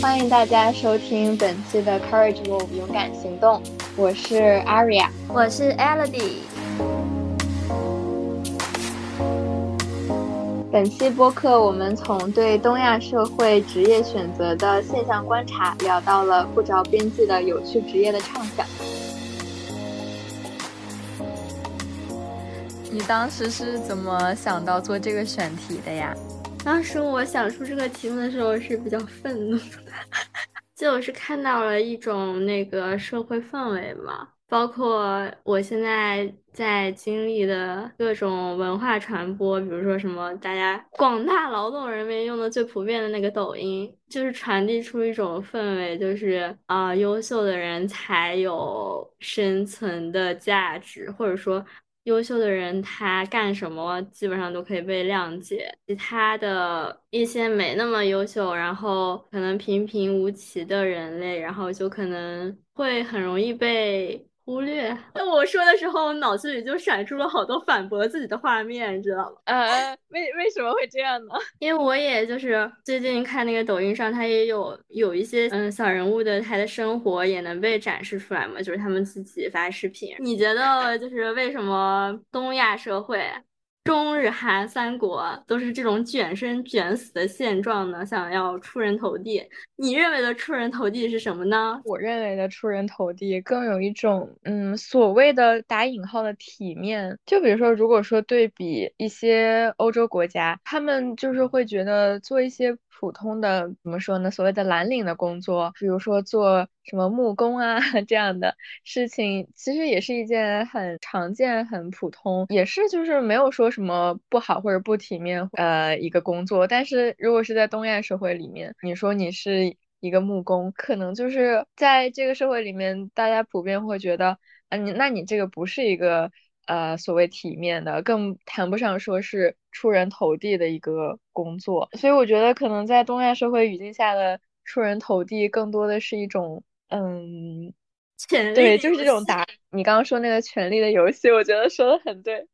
欢迎大家收听本期的 Courage Move 勇敢行动，我是 Aria，我是 Elodie。本期播客，我们从对东亚社会职业选择的现象观察，聊到了不着边际的有趣职业的畅想。你当时是怎么想到做这个选题的呀？当时我想出这个题目的时候是比较愤怒的，就是看到了一种那个社会氛围嘛。包括我现在在经历的各种文化传播，比如说什么大家广大劳动人民用的最普遍的那个抖音，就是传递出一种氛围，就是啊，优秀的人才有生存的价值，或者说优秀的人他干什么基本上都可以被谅解，其他的一些没那么优秀，然后可能平平无奇的人类，然后就可能会很容易被。忽略。那我说的时候，脑子里就闪出了好多反驳自己的画面，你知道吗？呃，为为什么会这样呢？因为我也就是最近看那个抖音上，它也有有一些嗯小人物的他的生活也能被展示出来嘛，就是他们自己发视频。你觉得就是为什么东亚社会？中日韩三国都是这种卷生卷死的现状呢，想要出人头地。你认为的出人头地是什么呢？我认为的出人头地更有一种，嗯，所谓的打引号的体面。就比如说，如果说对比一些欧洲国家，他们就是会觉得做一些。普通的怎么说呢？所谓的蓝领的工作，比如说做什么木工啊 这样的事情，其实也是一件很常见、很普通，也是就是没有说什么不好或者不体面呃一个工作。但是如果是在东亚社会里面，你说你是一个木工，可能就是在这个社会里面，大家普遍会觉得啊你那你这个不是一个。呃，所谓体面的，更谈不上说是出人头地的一个工作，所以我觉得可能在东亚社会语境下的出人头地，更多的是一种，嗯，权对，就是这种打。你刚刚说那个权力的游戏，我觉得说的很对。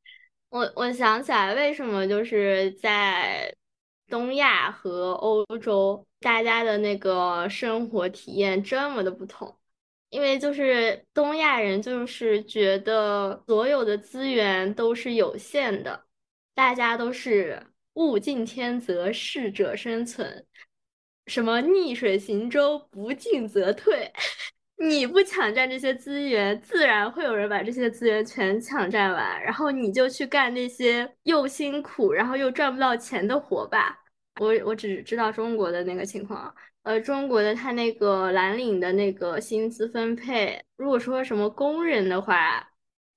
我我想起来，为什么就是在东亚和欧洲，大家的那个生活体验这么的不同。因为就是东亚人，就是觉得所有的资源都是有限的，大家都是物竞天择，适者生存，什么逆水行舟，不进则退。你不抢占这些资源，自然会有人把这些资源全抢占完，然后你就去干那些又辛苦，然后又赚不到钱的活吧。我我只知道中国的那个情况。呃，中国的他那个蓝领的那个薪资分配，如果说什么工人的话，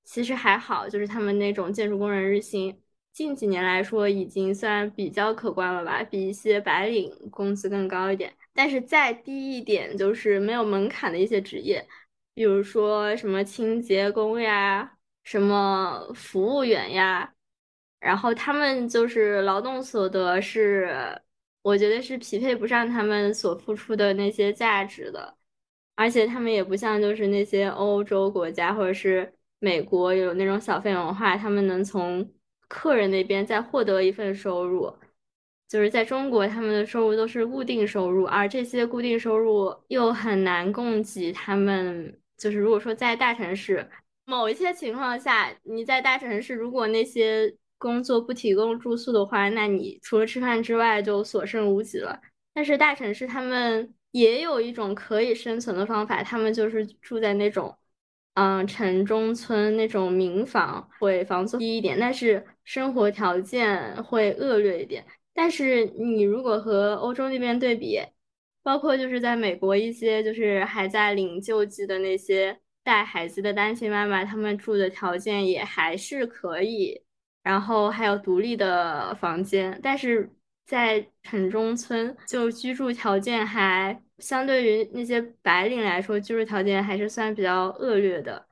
其实还好，就是他们那种建筑工人日薪，近几年来说已经算比较可观了吧，比一些白领工资更高一点。但是再低一点，就是没有门槛的一些职业，比如说什么清洁工呀，什么服务员呀，然后他们就是劳动所得是。我觉得是匹配不上他们所付出的那些价值的，而且他们也不像就是那些欧洲国家或者是美国有那种小费文化，他们能从客人那边再获得一份收入。就是在中国，他们的收入都是固定收入，而这些固定收入又很难供给他们。就是如果说在大城市，某一些情况下，你在大城市，如果那些。工作不提供住宿的话，那你除了吃饭之外就所剩无几了。但是大城市他们也有一种可以生存的方法，他们就是住在那种，嗯，城中村那种民房，会房租低一点，但是生活条件会恶劣一点。但是你如果和欧洲那边对比，包括就是在美国一些就是还在领救济的那些带孩子的单亲妈妈，他们住的条件也还是可以。然后还有独立的房间，但是在城中村就居住条件还相对于那些白领来说，居住条件还是算比较恶劣的。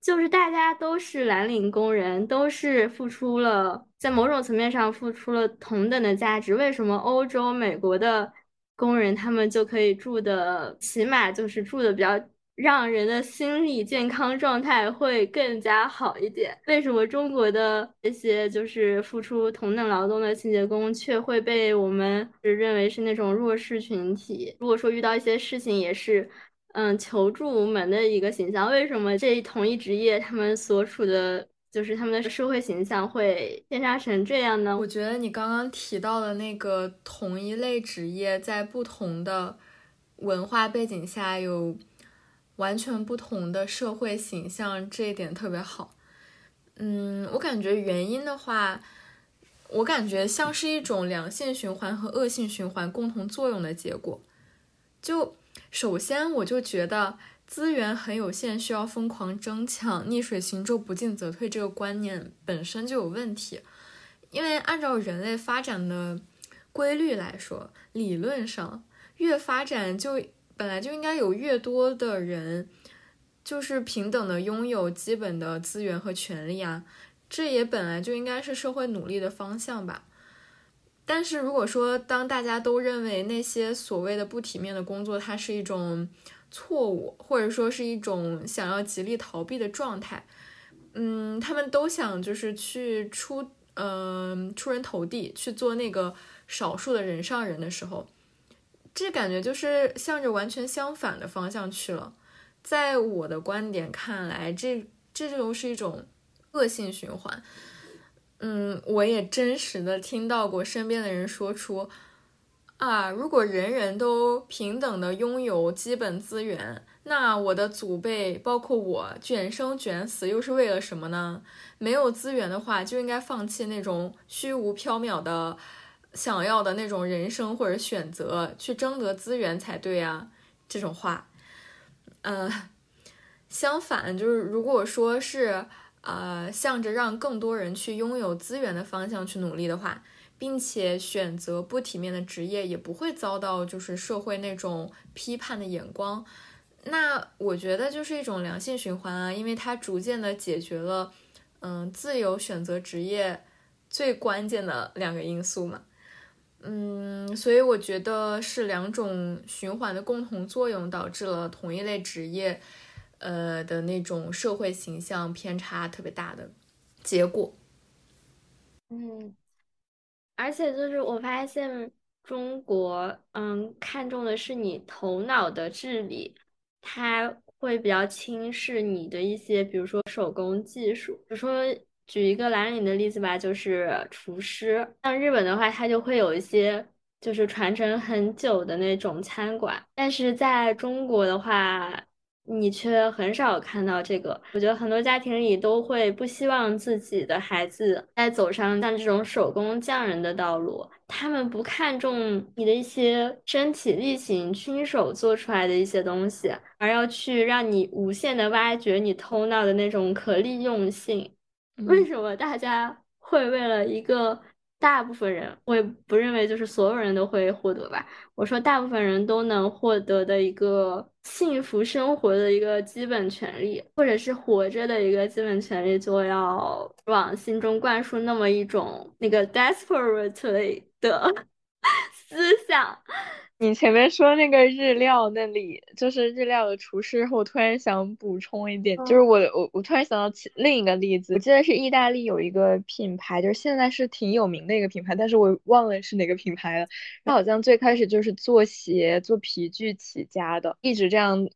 就是大家都是蓝领工人，都是付出了在某种层面上付出了同等的价值。为什么欧洲、美国的工人他们就可以住的起码就是住的比较让人的心理健康状态会更加好一点。为什么中国的这些就是付出同等劳动的清洁工，却会被我们认为是那种弱势群体？如果说遇到一些事情，也是嗯求助无门的一个形象。为什么这同一职业，他们所处的就是他们的社会形象会偏差成这样呢？我觉得你刚刚提到的那个同一类职业，在不同的文化背景下有。完全不同的社会形象，这一点特别好。嗯，我感觉原因的话，我感觉像是一种良性循环和恶性循环共同作用的结果。就首先，我就觉得资源很有限，需要疯狂争抢，逆水行舟，不进则退这个观念本身就有问题。因为按照人类发展的规律来说，理论上越发展就。本来就应该有越多的人，就是平等的拥有基本的资源和权利啊，这也本来就应该是社会努力的方向吧。但是如果说当大家都认为那些所谓的不体面的工作，它是一种错误，或者说是一种想要极力逃避的状态，嗯，他们都想就是去出，嗯，出人头地，去做那个少数的人上人的时候。这感觉就是向着完全相反的方向去了，在我的观点看来，这这就是一种恶性循环。嗯，我也真实的听到过身边的人说出，啊，如果人人都平等的拥有基本资源，那我的祖辈包括我卷生卷死又是为了什么呢？没有资源的话，就应该放弃那种虚无缥缈的。想要的那种人生或者选择去争得资源才对啊，这种话，呃，相反就是如果说是呃向着让更多人去拥有资源的方向去努力的话，并且选择不体面的职业，也不会遭到就是社会那种批判的眼光，那我觉得就是一种良性循环啊，因为它逐渐的解决了嗯自由选择职业最关键的两个因素嘛。嗯，所以我觉得是两种循环的共同作用导致了同一类职业，呃的那种社会形象偏差特别大的结果。嗯，而且就是我发现中国，嗯，看重的是你头脑的智力，它会比较轻视你的一些，比如说手工技术，比如说。举一个蓝领的例子吧，就是厨师。像日本的话，它就会有一些就是传承很久的那种餐馆，但是在中国的话。你却很少看到这个，我觉得很多家庭里都会不希望自己的孩子再走上像这种手工匠人的道路，他们不看重你的一些身体力行、亲手做出来的一些东西，而要去让你无限的挖掘你头脑的那种可利用性。为什么大家会为了一个？大部分人，我也不认为就是所有人都会获得吧。我说大部分人都能获得的一个幸福生活的一个基本权利，或者是活着的一个基本权利，就要往心中灌输那么一种那个 desperately 的 思想。你前面说那个日料那里，就是日料的厨师，我突然想补充一点，就是我我我突然想到另一个例子，我记得是意大利有一个品牌，就是现在是挺有名的一个品牌，但是我忘了是哪个品牌了。它好像最开始就是做鞋、做皮具起家的，一直这样，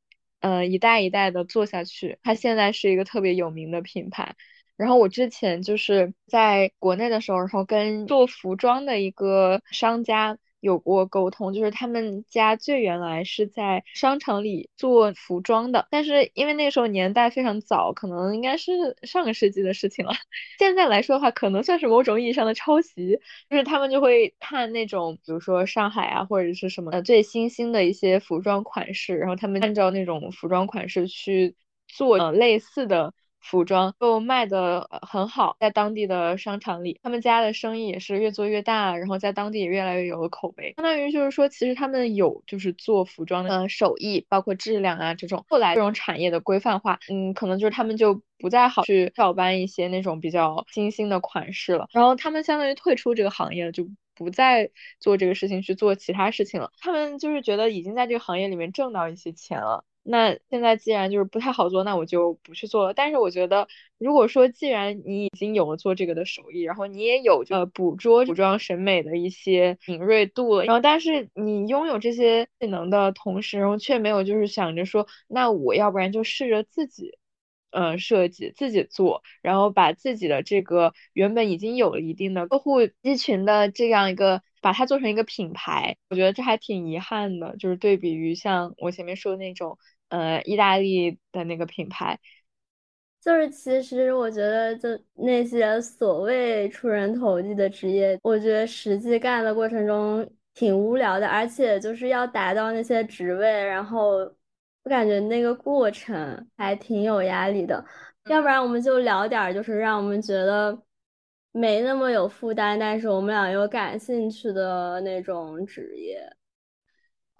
呃，一代一代的做下去。它现在是一个特别有名的品牌。然后我之前就是在国内的时候，然后跟做服装的一个商家。有过沟通，就是他们家最原来是在商场里做服装的，但是因为那时候年代非常早，可能应该是上个世纪的事情了。现在来说的话，可能算是某种意义上的抄袭，就是他们就会看那种，比如说上海啊，或者是什么的最新兴的一些服装款式，然后他们按照那种服装款式去做类似的。服装就卖的很好，在当地的商场里，他们家的生意也是越做越大，然后在当地也越来越有了口碑。相当于就是说，其实他们有就是做服装的手艺，包括质量啊这种。后来这种产业的规范化，嗯，可能就是他们就不再好去照搬一些那种比较新兴的款式了，然后他们相当于退出这个行业了，就不再做这个事情，去做其他事情了。他们就是觉得已经在这个行业里面挣到一些钱了。那现在既然就是不太好做，那我就不去做了。但是我觉得，如果说既然你已经有了做这个的手艺，然后你也有呃捕捉服装审美的一些敏锐度了，然后但是你拥有这些技能的同时，然后却没有就是想着说，那我要不然就试着自己。嗯，设计自己做，然后把自己的这个原本已经有了一定的客户基群的这样一个，把它做成一个品牌，我觉得这还挺遗憾的，就是对比于像我前面说的那种，呃，意大利的那个品牌，就是其实我觉得就那些所谓出人头地的职业，我觉得实际干的过程中挺无聊的，而且就是要达到那些职位，然后。我感觉那个过程还挺有压力的，要不然我们就聊点儿，就是让我们觉得没那么有负担，但是我们俩又感兴趣的那种职业。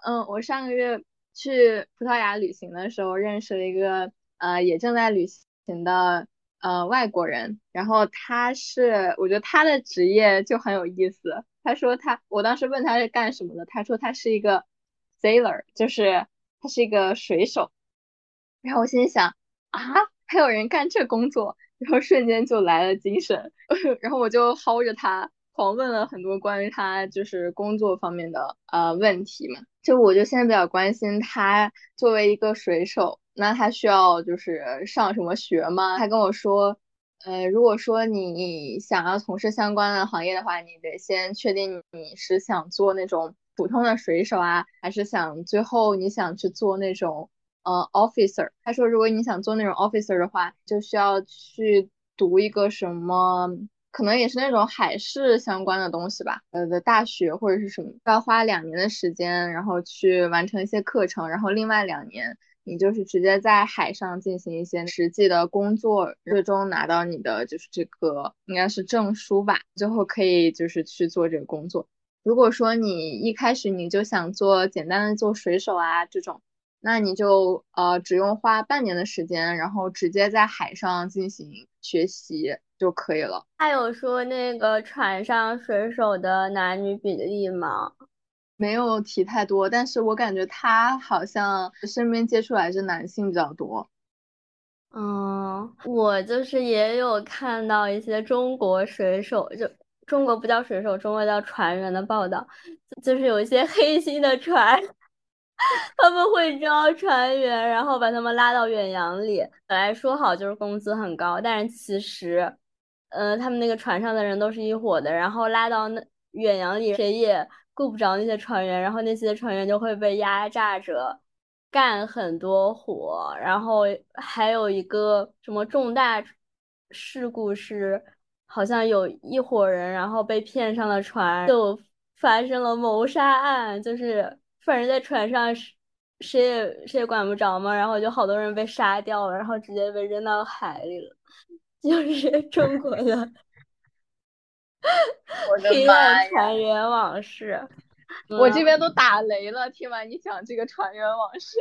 嗯，我上个月去葡萄牙旅行的时候，认识了一个呃也正在旅行的呃外国人，然后他是我觉得他的职业就很有意思。他说他，我当时问他是干什么的，他说他是一个 sailor，就是。他是一个水手，然后我心想啊，还有人干这工作，然后瞬间就来了精神，然后我就薅着他狂问了很多关于他就是工作方面的呃问题嘛。就我就现在比较关心他作为一个水手，那他需要就是上什么学吗？他跟我说，呃，如果说你想要从事相关的行业的话，你得先确定你是想做那种。普通的水手啊，还是想最后你想去做那种呃 officer？他说，如果你想做那种 officer 的话，就需要去读一个什么，可能也是那种海事相关的东西吧，呃的大学或者是什么，要花两年的时间，然后去完成一些课程，然后另外两年你就是直接在海上进行一些实际的工作，最终拿到你的就是这个应该是证书吧，最后可以就是去做这个工作。如果说你一开始你就想做简单的做水手啊这种，那你就呃只用花半年的时间，然后直接在海上进行学习就可以了。他有说那个船上水手的男女比例吗？没有提太多，但是我感觉他好像身边接触来是男性比较多。嗯，我就是也有看到一些中国水手就。中国不叫水手，中国叫船员的报道，就是有一些黑心的船，他们会招船员，然后把他们拉到远洋里。本来说好就是工资很高，但是其实，嗯，他们那个船上的人都是一伙的，然后拉到那远洋里，谁也顾不着那些船员，然后那些船员就会被压榨着干很多活，然后还有一个什么重大事故是。好像有一伙人，然后被骗上了船，就发生了谋杀案，就是犯人在船上，谁也谁也管不着嘛，然后就好多人被杀掉了，然后直接被扔到海里了，就是中国的黑暗船员往事。我这边都打雷了，听完你讲这个船员往事，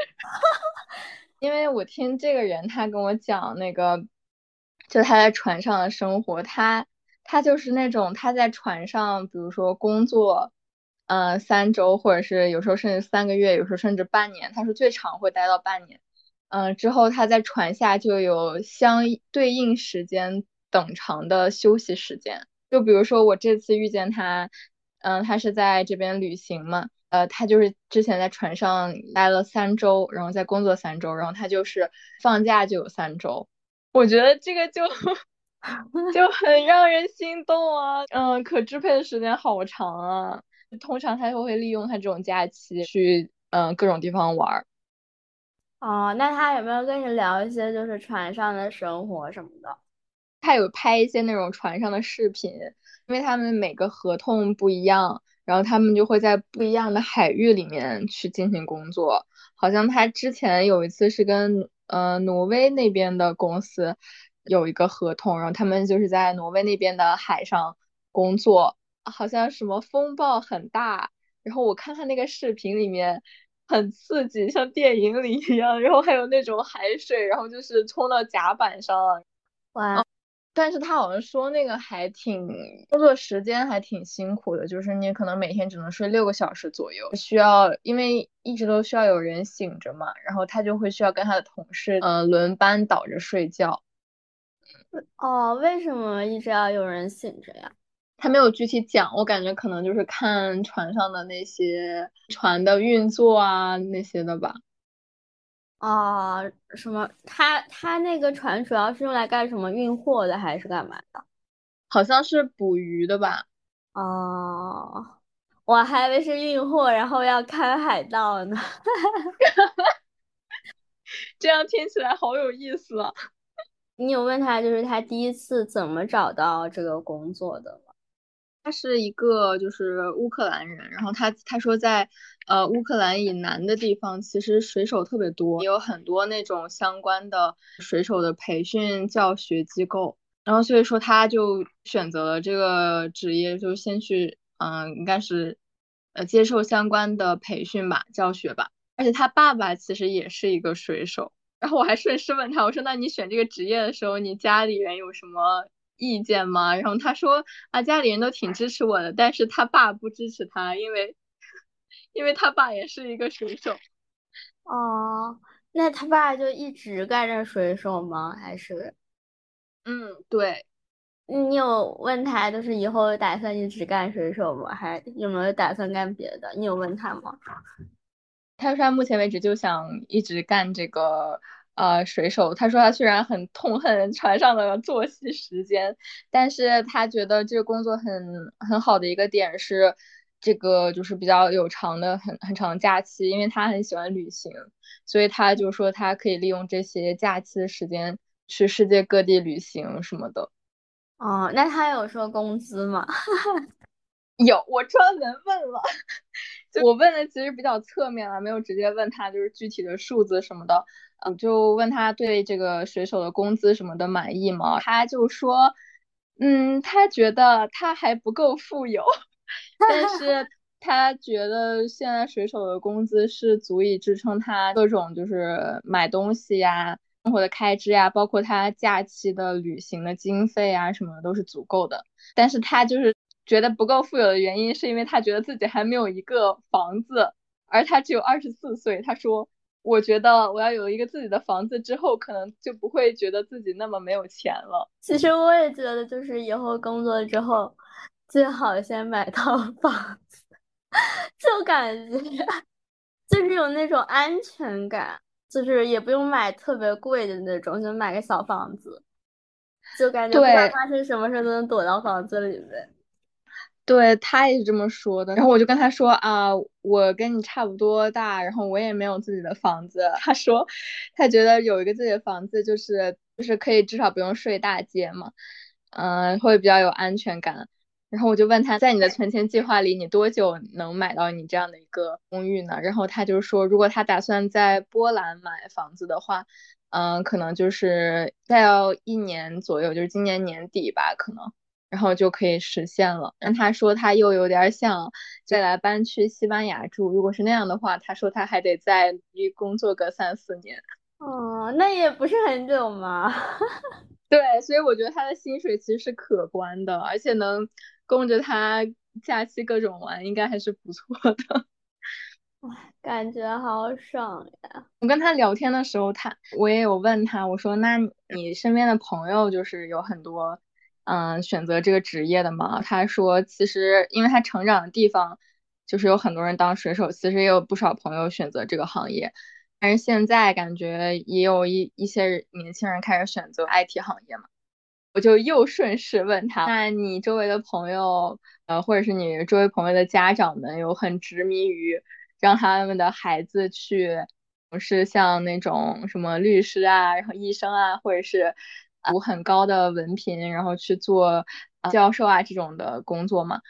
因为我听这个人他跟我讲那个。就他在船上的生活，他他就是那种他在船上，比如说工作，呃，三周，或者是有时候甚至三个月，有时候甚至半年，他说最长会待到半年。嗯，之后他在船下就有相对应时间等长的休息时间。就比如说我这次遇见他，嗯，他是在这边旅行嘛，呃，他就是之前在船上待了三周，然后在工作三周，然后他就是放假就有三周。我觉得这个就 就很让人心动啊，嗯，可支配的时间好长啊。通常他就会利用他这种假期去嗯各种地方玩儿。哦，那他有没有跟你聊一些就是船上的生活什么的？他有拍一些那种船上的视频，因为他们每个合同不一样，然后他们就会在不一样的海域里面去进行工作。好像他之前有一次是跟。呃，挪威那边的公司有一个合同，然后他们就是在挪威那边的海上工作，好像什么风暴很大，然后我看他那个视频里面很刺激，像电影里一样，然后还有那种海水，然后就是冲到甲板上，哇，但是他好像说那个还挺工作时间还挺辛苦的，就是你可能每天只能睡六个小时左右，需要因为一直都需要有人醒着嘛，然后他就会需要跟他的同事呃轮班倒着睡觉。哦，为什么一直要有人醒着呀？他没有具体讲，我感觉可能就是看船上的那些船的运作啊那些的吧。啊，什么？他他那个船主要是用来干什么？运货的还是干嘛的？好像是捕鱼的吧？哦，我还以为是运货，然后要看海盗呢。这样听起来好有意思啊！你有问他，就是他第一次怎么找到这个工作的吗？他是一个就是乌克兰人，然后他他说在呃乌克兰以南的地方，其实水手特别多，也有很多那种相关的水手的培训教学机构，然后所以说他就选择了这个职业，就先去嗯应该是呃接受相关的培训吧，教学吧，而且他爸爸其实也是一个水手，然后我还顺势问他，我说那你选这个职业的时候，你家里人有什么？意见吗？然后他说啊，家里人都挺支持我的，但是他爸不支持他，因为因为他爸也是一个水手。哦，那他爸就一直干着水手吗？还是？嗯，对。你有问他，就是以后打算一直干水手吗？还有没有打算干别的？你有问他吗？他说他目前为止就想一直干这个。呃，水手他说他虽然很痛恨船上的作息时间，但是他觉得这个工作很很好的一个点是，这个就是比较有长的很很长的假期，因为他很喜欢旅行，所以他就说他可以利用这些假期的时间去世界各地旅行什么的。哦，那他有说工资吗？有，我专门问了，我问的其实比较侧面了，没有直接问他就是具体的数字什么的。嗯，就问他对这个水手的工资什么的满意吗？他就说，嗯，他觉得他还不够富有，但是他觉得现在水手的工资是足以支撑他各种就是买东西呀、生活的开支呀，包括他假期的旅行的经费啊什么的都是足够的。但是他就是觉得不够富有的原因，是因为他觉得自己还没有一个房子，而他只有二十四岁。他说。我觉得我要有一个自己的房子之后，可能就不会觉得自己那么没有钱了。其实我也觉得，就是以后工作之后，最好先买套 房子，就感觉就是有那种安全感，就是也不用买特别贵的那种，就买个小房子，就感觉不管发生什么事都能躲到房子里面。对他也是这么说的，然后我就跟他说啊，我跟你差不多大，然后我也没有自己的房子。他说，他觉得有一个自己的房子就是就是可以至少不用睡大街嘛，嗯，会比较有安全感。然后我就问他在你的存钱计划里，你多久能买到你这样的一个公寓呢？然后他就说，如果他打算在波兰买房子的话，嗯，可能就是再要一年左右，就是今年年底吧，可能。然后就可以实现了。但他说他又有点想再来搬去西班牙住。如果是那样的话，他说他还得再努力工作个三四年。哦，那也不是很久嘛。对，所以我觉得他的薪水其实是可观的，而且能供着他假期各种玩，应该还是不错的。感觉好爽呀！我跟他聊天的时候，他我也有问他，我说那你身边的朋友就是有很多。嗯，选择这个职业的嘛？他说，其实因为他成长的地方就是有很多人当水手，其实也有不少朋友选择这个行业。但是现在感觉也有一一些年轻人开始选择 IT 行业嘛。我就又顺势问他，那你周围的朋友，呃，或者是你周围朋友的家长们，有很执迷于让他们的孩子去从事像那种什么律师啊，然后医生啊，或者是。读很高的文凭，然后去做教授啊这种的工作嘛。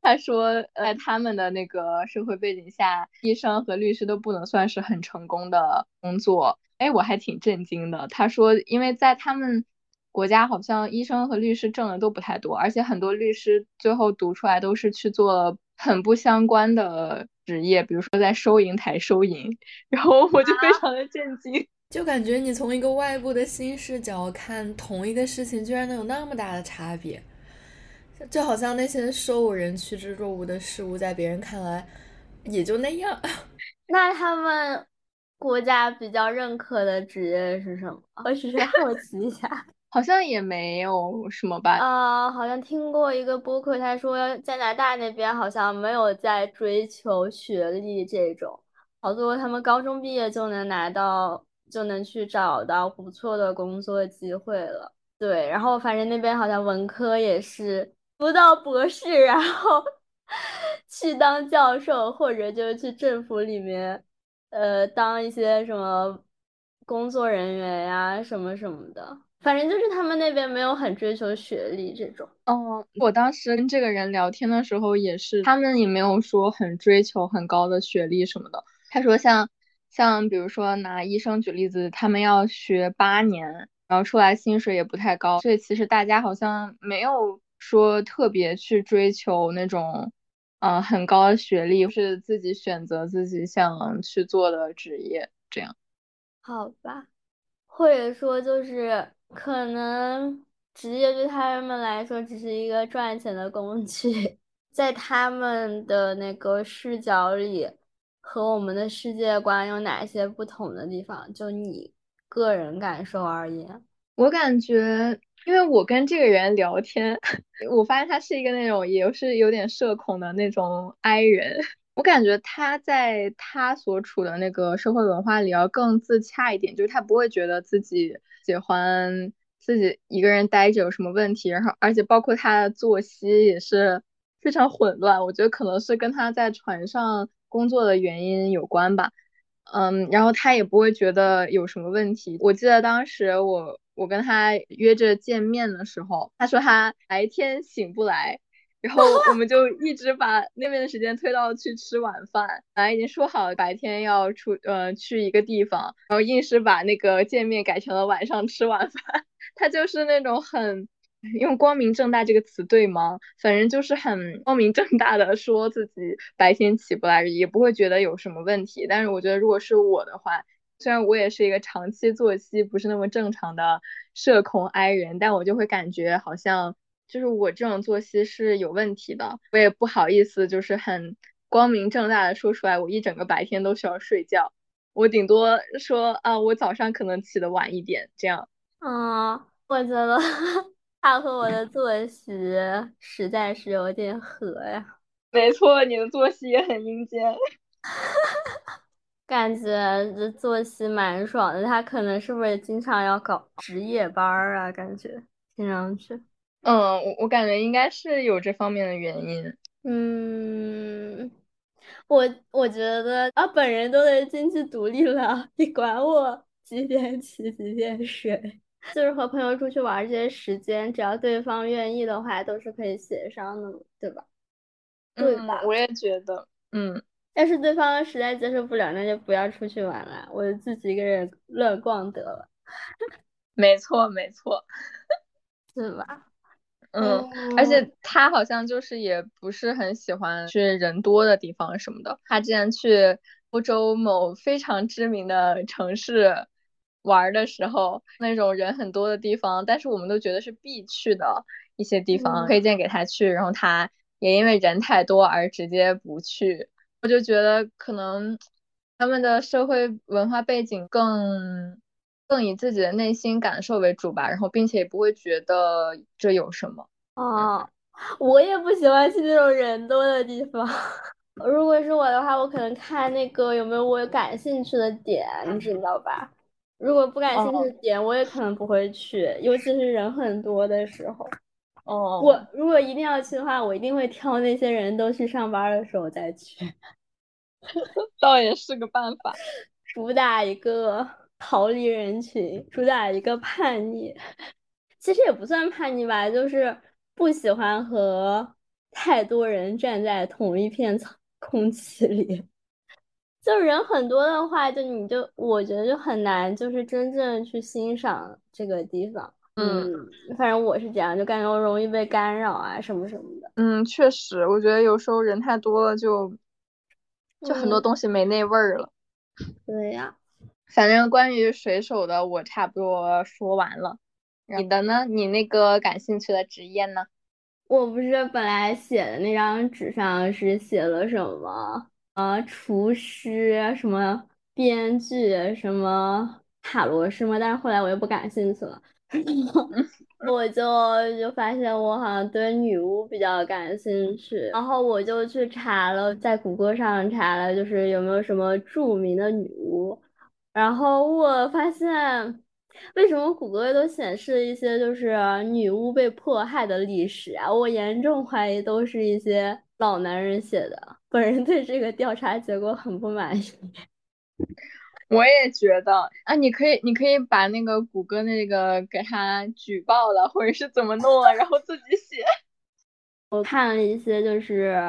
他说，在他们的那个社会背景下，医生和律师都不能算是很成功的工作。哎，我还挺震惊的。他说，因为在他们国家，好像医生和律师挣的都不太多，而且很多律师最后读出来都是去做很不相关的职业，比如说在收银台收银。然后我就非常的震惊。就感觉你从一个外部的新视角看同一个事情，居然能有那么大的差别，就好像那些受人趋之若鹜的事物，在别人看来也就那样。那他们国家比较认可的职业是什么？我只是好奇一下。好像也没有什么吧。啊，好像听过一个播客，他说加拿大那边好像没有在追求学历这种，好多他们高中毕业就能拿到，就能去找到不错的工作机会了。对，然后反正那边好像文科也是读到博士，然后 去当教授，或者就是去政府里面，呃，当一些什么工作人员呀，什么什么的。反正就是他们那边没有很追求学历这种。哦，我当时跟这个人聊天的时候也是，他们也没有说很追求很高的学历什么的。他说像像比如说拿医生举例子，他们要学八年，然后出来薪水也不太高，所以其实大家好像没有说特别去追求那种嗯很高的学历，是自己选择自己想去做的职业这样。好吧，或者说就是。可能职业对他们来说只是一个赚钱的工具，在他们的那个视角里，和我们的世界观有哪些不同的地方？就你个人感受而言，我感觉，因为我跟这个人聊天，我发现他是一个那种也是有点社恐的那种 I 人。我感觉他在他所处的那个社会文化里要更自洽一点，就是他不会觉得自己喜欢自己一个人待着有什么问题，然后而且包括他的作息也是非常混乱，我觉得可能是跟他在船上工作的原因有关吧。嗯，然后他也不会觉得有什么问题。我记得当时我我跟他约着见面的时候，他说他白天醒不来。然后我们就一直把那边的时间推到去吃晚饭，本来已经说好白天要出呃去一个地方，然后硬是把那个见面改成了晚上吃晚饭。他就是那种很用光明正大这个词对吗？反正就是很光明正大的说自己白天起不来，也不会觉得有什么问题。但是我觉得如果是我的话，虽然我也是一个长期作息不是那么正常的社恐 I 人，但我就会感觉好像。就是我这种作息是有问题的，我也不好意思，就是很光明正大的说出来，我一整个白天都需要睡觉。我顶多说啊，我早上可能起的晚一点，这样。嗯，我觉得他和我的作息实在是有点合呀。没错，你的作息也很阴间。感觉这作息蛮爽的，他可能是不是经常要搞值夜班啊？感觉听上去。嗯，我我感觉应该是有这方面的原因。嗯，我我觉得啊，本人都得经济独立了，你管我几点起几点睡？就是和朋友出去玩这些时间，只要对方愿意的话，都是可以协商的，对吧？对吧？我也觉得，嗯。要是对方实在接受不了，那就不要出去玩了，我就自己一个人乱逛得了。没错，没错，是吧？嗯，而且他好像就是也不是很喜欢去人多的地方什么的。他之前去欧洲某非常知名的城市玩的时候，那种人很多的地方，但是我们都觉得是必去的一些地方，推荐给他去，然后他也因为人太多而直接不去。我就觉得可能他们的社会文化背景更。更以自己的内心感受为主吧，然后并且也不会觉得这有什么。哦，我也不喜欢去那种人多的地方。如果是我的话，我可能看那个有没有我感兴趣的点，你知道吧？如果不感兴趣的点，我也可能不会去，尤其是人很多的时候。哦，我如果一定要去的话，我一定会挑那些人都去上班的时候再去。倒也是个办法，主打一个。逃离人群，主打一个叛逆，其实也不算叛逆吧，就是不喜欢和太多人站在同一片空气里。就人很多的话，就你就我觉得就很难，就是真正去欣赏这个地方。嗯，反正我是这样，就感觉我容易被干扰啊，什么什么的。嗯，确实，我觉得有时候人太多了，就就很多东西没那味儿了。对呀。反正关于水手的，我差不多说完了。你的呢？你那个感兴趣的职业呢？我不是本来写的那张纸上是写了什么？呃，厨师，什么编剧，什么塔罗师嘛？但是后来我又不感兴趣了，我就就发现我好像对女巫比较感兴趣，然后我就去查了，在谷歌上查了，就是有没有什么著名的女巫。然后我发现，为什么谷歌都显示一些就是女巫被迫害的历史啊？我严重怀疑都是一些老男人写的。本人对这个调查结果很不满意。我也觉得啊，你可以，你可以把那个谷歌那个给他举报了，或者是怎么弄了，然后自己写。我看了一些就是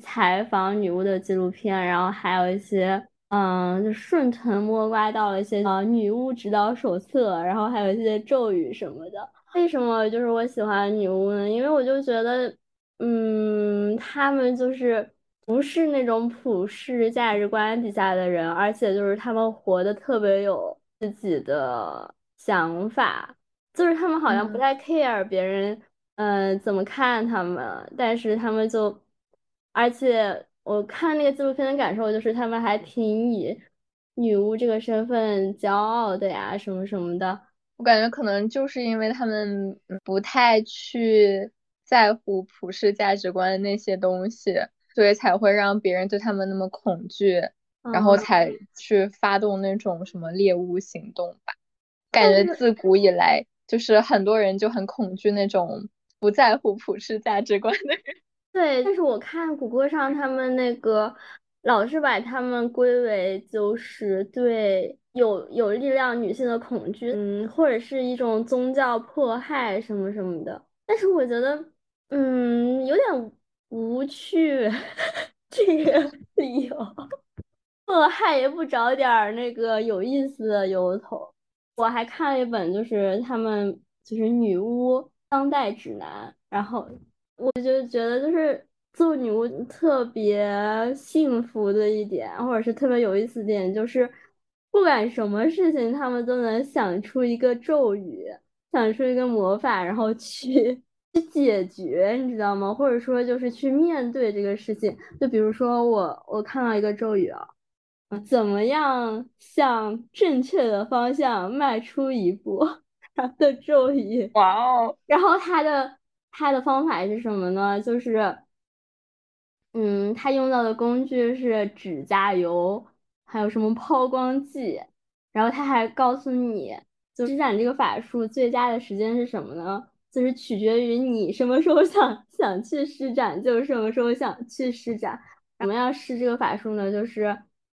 采访女巫的纪录片，然后还有一些。嗯，就顺藤摸瓜到了一些啊女巫指导手册，然后还有一些咒语什么的。为什么就是我喜欢女巫呢？因为我就觉得，嗯，他们就是不是那种普世价值观底下的人，而且就是他们活得特别有自己的想法，就是他们好像不太 care 别人，嗯，怎么看他们，但是他们就，而且。我看那个纪录片的感受就是，他们还挺以女巫这个身份骄傲的呀，什么什么的。我感觉可能就是因为他们不太去在乎普世价值观的那些东西，所以才会让别人对他们那么恐惧，然后才去发动那种什么猎物行动吧。感觉自古以来，就是很多人就很恐惧那种不在乎普世价值观的人。对，但是我看谷歌上他们那个老是把他们归为就是对有有力量女性的恐惧，嗯，或者是一种宗教迫害什么什么的。但是我觉得，嗯，有点无趣，这个理由，迫害也不找点儿那个有意思的由头。我还看了一本，就是他们就是女巫当代指南，然后。我就觉得，就是做女巫特别幸福的一点，或者是特别有意思点，就是不管什么事情，他们都能想出一个咒语，想出一个魔法，然后去去解决，你知道吗？或者说，就是去面对这个事情。就比如说，我我看到一个咒语啊，怎么样向正确的方向迈出一步 的咒语？哇哦！然后它的。它的方法是什么呢？就是，嗯，它用到的工具是指甲油，还有什么抛光剂，然后他还告诉你，就施展这个法术最佳的时间是什么呢？就是取决于你什么时候想 想去施展，就什么时候想去施展。怎么样施这个法术呢？就是，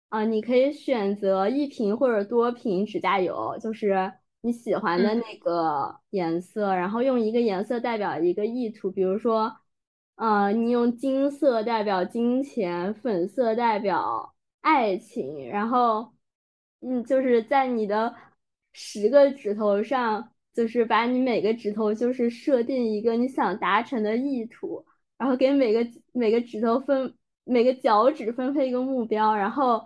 啊，你可以选择一瓶或者多瓶指甲油，就是。你喜欢的那个颜色，然后用一个颜色代表一个意图，比如说，呃，你用金色代表金钱，粉色代表爱情，然后，嗯，就是在你的十个指头上，就是把你每个指头就是设定一个你想达成的意图，然后给每个每个指头分每个脚趾分配一个目标，然后。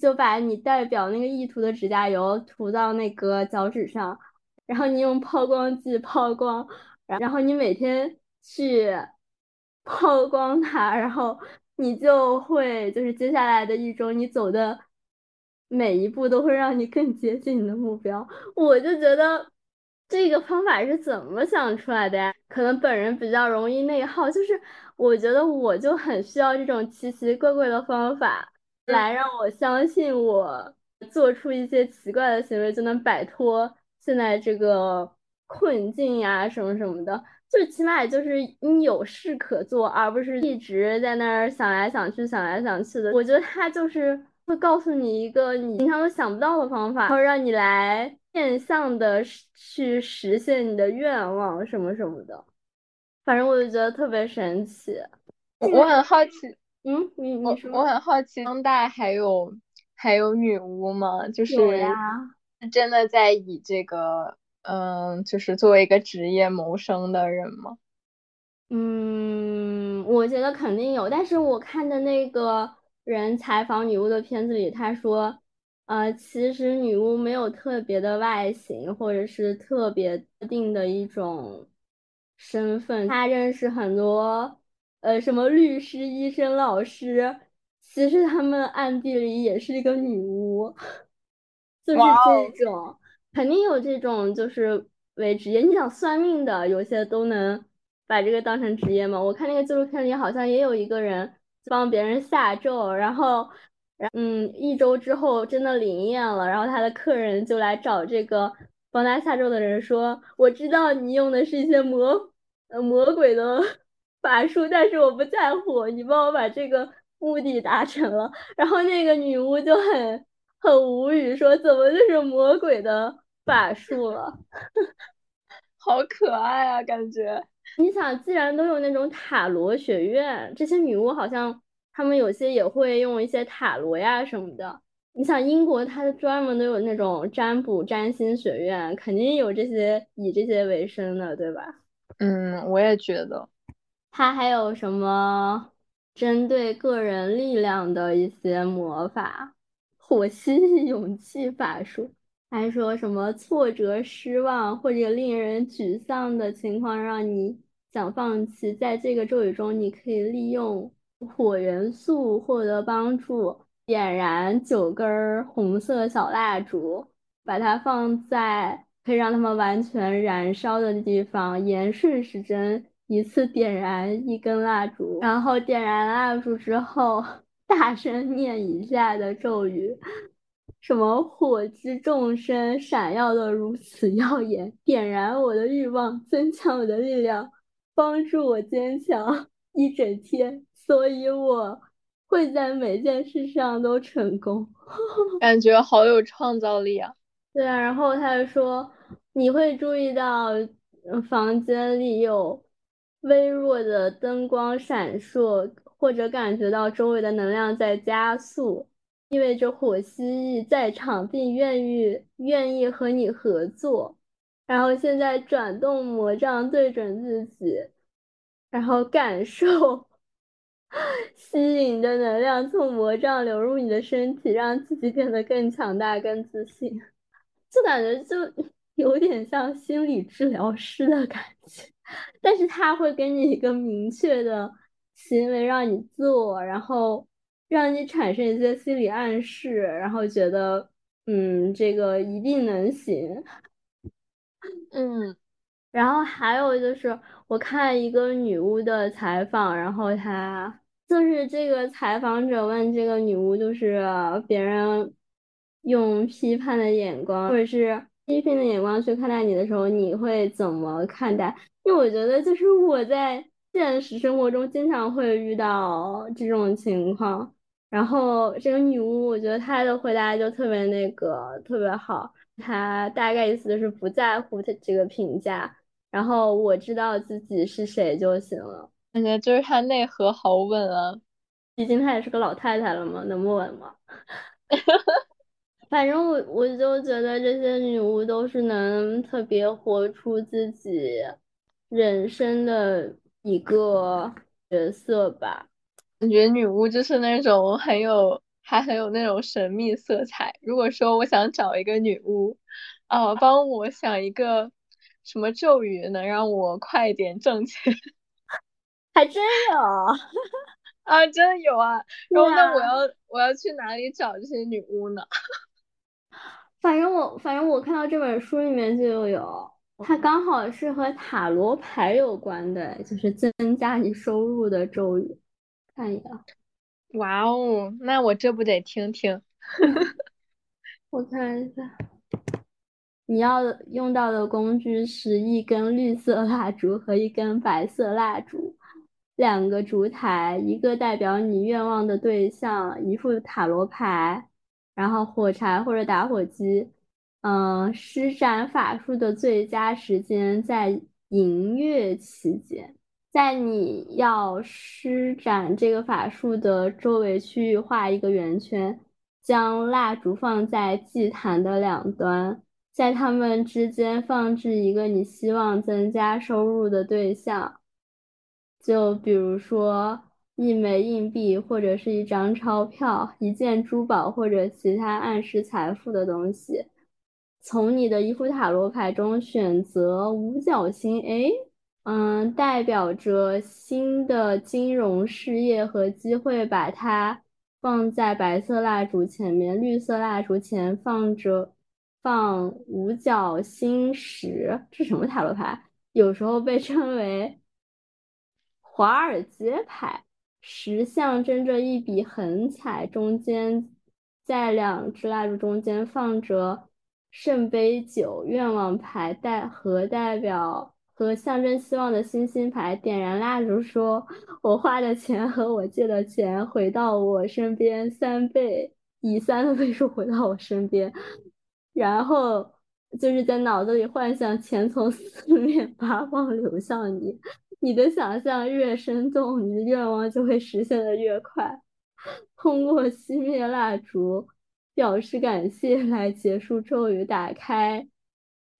就把你代表那个意图的指甲油涂到那个脚趾上，然后你用抛光剂抛光，然后你每天去 抛光它，然后你就会就是接下来的一周，你走的每一步都会让你更接近你的目标。我就觉得这个方法是怎么想出来的呀？可能本人比较容易内耗，就是我觉得我就很需要这种奇奇怪怪的方法。来让我相信，我做出一些奇怪的行为就能摆脱现在这个困境呀，什么什么的，就起码就是你有事可做，而不是一直在那儿想来想去、想来想去的。我觉得他就是会告诉你一个你平常都想不到的方法，然后让你来变相的去实现你的愿望什么什么的。反正我就觉得特别神奇。我很好奇。嗯，你你说，我很好奇，当代还有还有女巫吗？就是真的在以这个，嗯，就是作为一个职业谋生的人吗？嗯，我觉得肯定有，但是我看的那个人采访女巫的片子里，他说，呃，其实女巫没有特别的外形，或者是特别定的一种身份。她认识很多，呃，什么律师、医生、老师，其实他们暗地里也是一个女巫，就是这种，肯定有这种就是为职业。你想算命的，有些都能把这个当成职业嘛？我看那个纪录片里好像也有一个人帮别人下咒，嗯，一周之后真的灵验了，然后他的客人就来找这个帮他下咒的人说：“我知道你用的是一些魔呃魔鬼的法术，但是我不在乎，你帮我把这个目的达成了。”然后那个女巫就很很无语，说：“怎么就是魔鬼的法术了？好可爱啊，感觉。你想，既然都有那种塔罗学院，这些女巫好像。”他们有些也会用一些塔罗呀什么的。你想英国，它专门都有那种占卜占星学院，肯定有这些以这些为生的，对吧？嗯，我也觉得。它还有什么针对个人力量的一些魔法，火系 勇气法术，还说什么挫折、失望或者令人沮丧的情况让你想放弃，在这个咒语中，你可以利用。火元素获得帮助，点燃九根红色小蜡烛，把它放在可以让它们完全燃烧的地方，沿顺时针一次点燃一根蜡烛，然后点燃蜡烛之后，大声念以下的咒语：什么火之众生闪耀的如此耀眼，点燃我的欲望，增强我的力量，帮助我坚强一整天。所以我会在每件事上都成功，感觉好有创造力啊！对啊，然后他就说你会注意到房间里有微弱的灯光闪烁，或者感觉到周围的能量在加速，意味着火蜥蜴在场并愿意愿意和你合作。然后现在转动魔杖对准自己，然后感受。吸引的能量从魔杖流入你的身体，让自己变得更强大、更自信。就感觉就 有点像心理治疗师的感觉，但是他会给你一个明确的行为让你做，然后让你产生一些心理暗示，然后觉得嗯，这个一定能行。嗯，然后还有就是，我看一个女巫的采访，然后她。就是这个采访者问这个女巫，就是别人用批判的眼光或者是批评的眼光去看待你的时候，你会怎么看待？因为我觉得，就是我在现实生活中经常会遇到这种情况。然后这个女巫，我觉得她的回答就特别那个特别好，她大概意思就是不在乎她这个评价，然后我知道自己是谁就行了。感觉就是她内核好稳啊，毕竟她也是个老太太了嘛，能不稳吗？反正我我就觉得这些女巫都是能特别活出自己人生的一个角色吧。感觉女巫就是那种很有，还很有那种神秘色彩。如果说我想找一个女巫，啊，帮我想一个什么咒语能让我快点挣钱。还真有 啊，真的有啊！然后那我要我要去哪里找这些女巫呢？反正我反正我看到这本书里面就有，它刚好是和塔罗牌有关的，就是增加你收入的咒语。看一下，哇哦，那我这不得听听？我看一下，你要用到的工具是一根绿色蜡烛和一根白色蜡烛。两个烛台，一个代表你愿望的对象，一副塔罗牌，然后火柴或者打火机。嗯，施展法术的最佳时间在寅月期间，在你要施展这个法术的周围区域画一个圆圈，将蜡烛放在祭坛的两端，在它们之间放置一个你希望增加收入的对象。就比如说，一枚硬币或者是一张钞票，一件珠宝或者其他暗示财富的东西。从你的一副塔罗牌中选择五角星，哎，嗯，代表着新的金融事业和机会，把它放在白色蜡烛前面，绿色蜡烛前放着放五角星石，这什么塔罗牌？有时候被称为华尔街牌。石象征着一笔横财，中间在两支蜡烛中间放着圣杯九愿望牌，代和代表和象征希望的星星牌。点燃蜡烛，说：“我花的钱和我借的钱回到我身边三倍，以三的倍数回到我身边。”然后就是在脑子里幻想钱从四面八方流向你。你的想象越生动，你的愿望就会实现的越快。通过熄灭蜡烛表示感谢来结束咒语，打开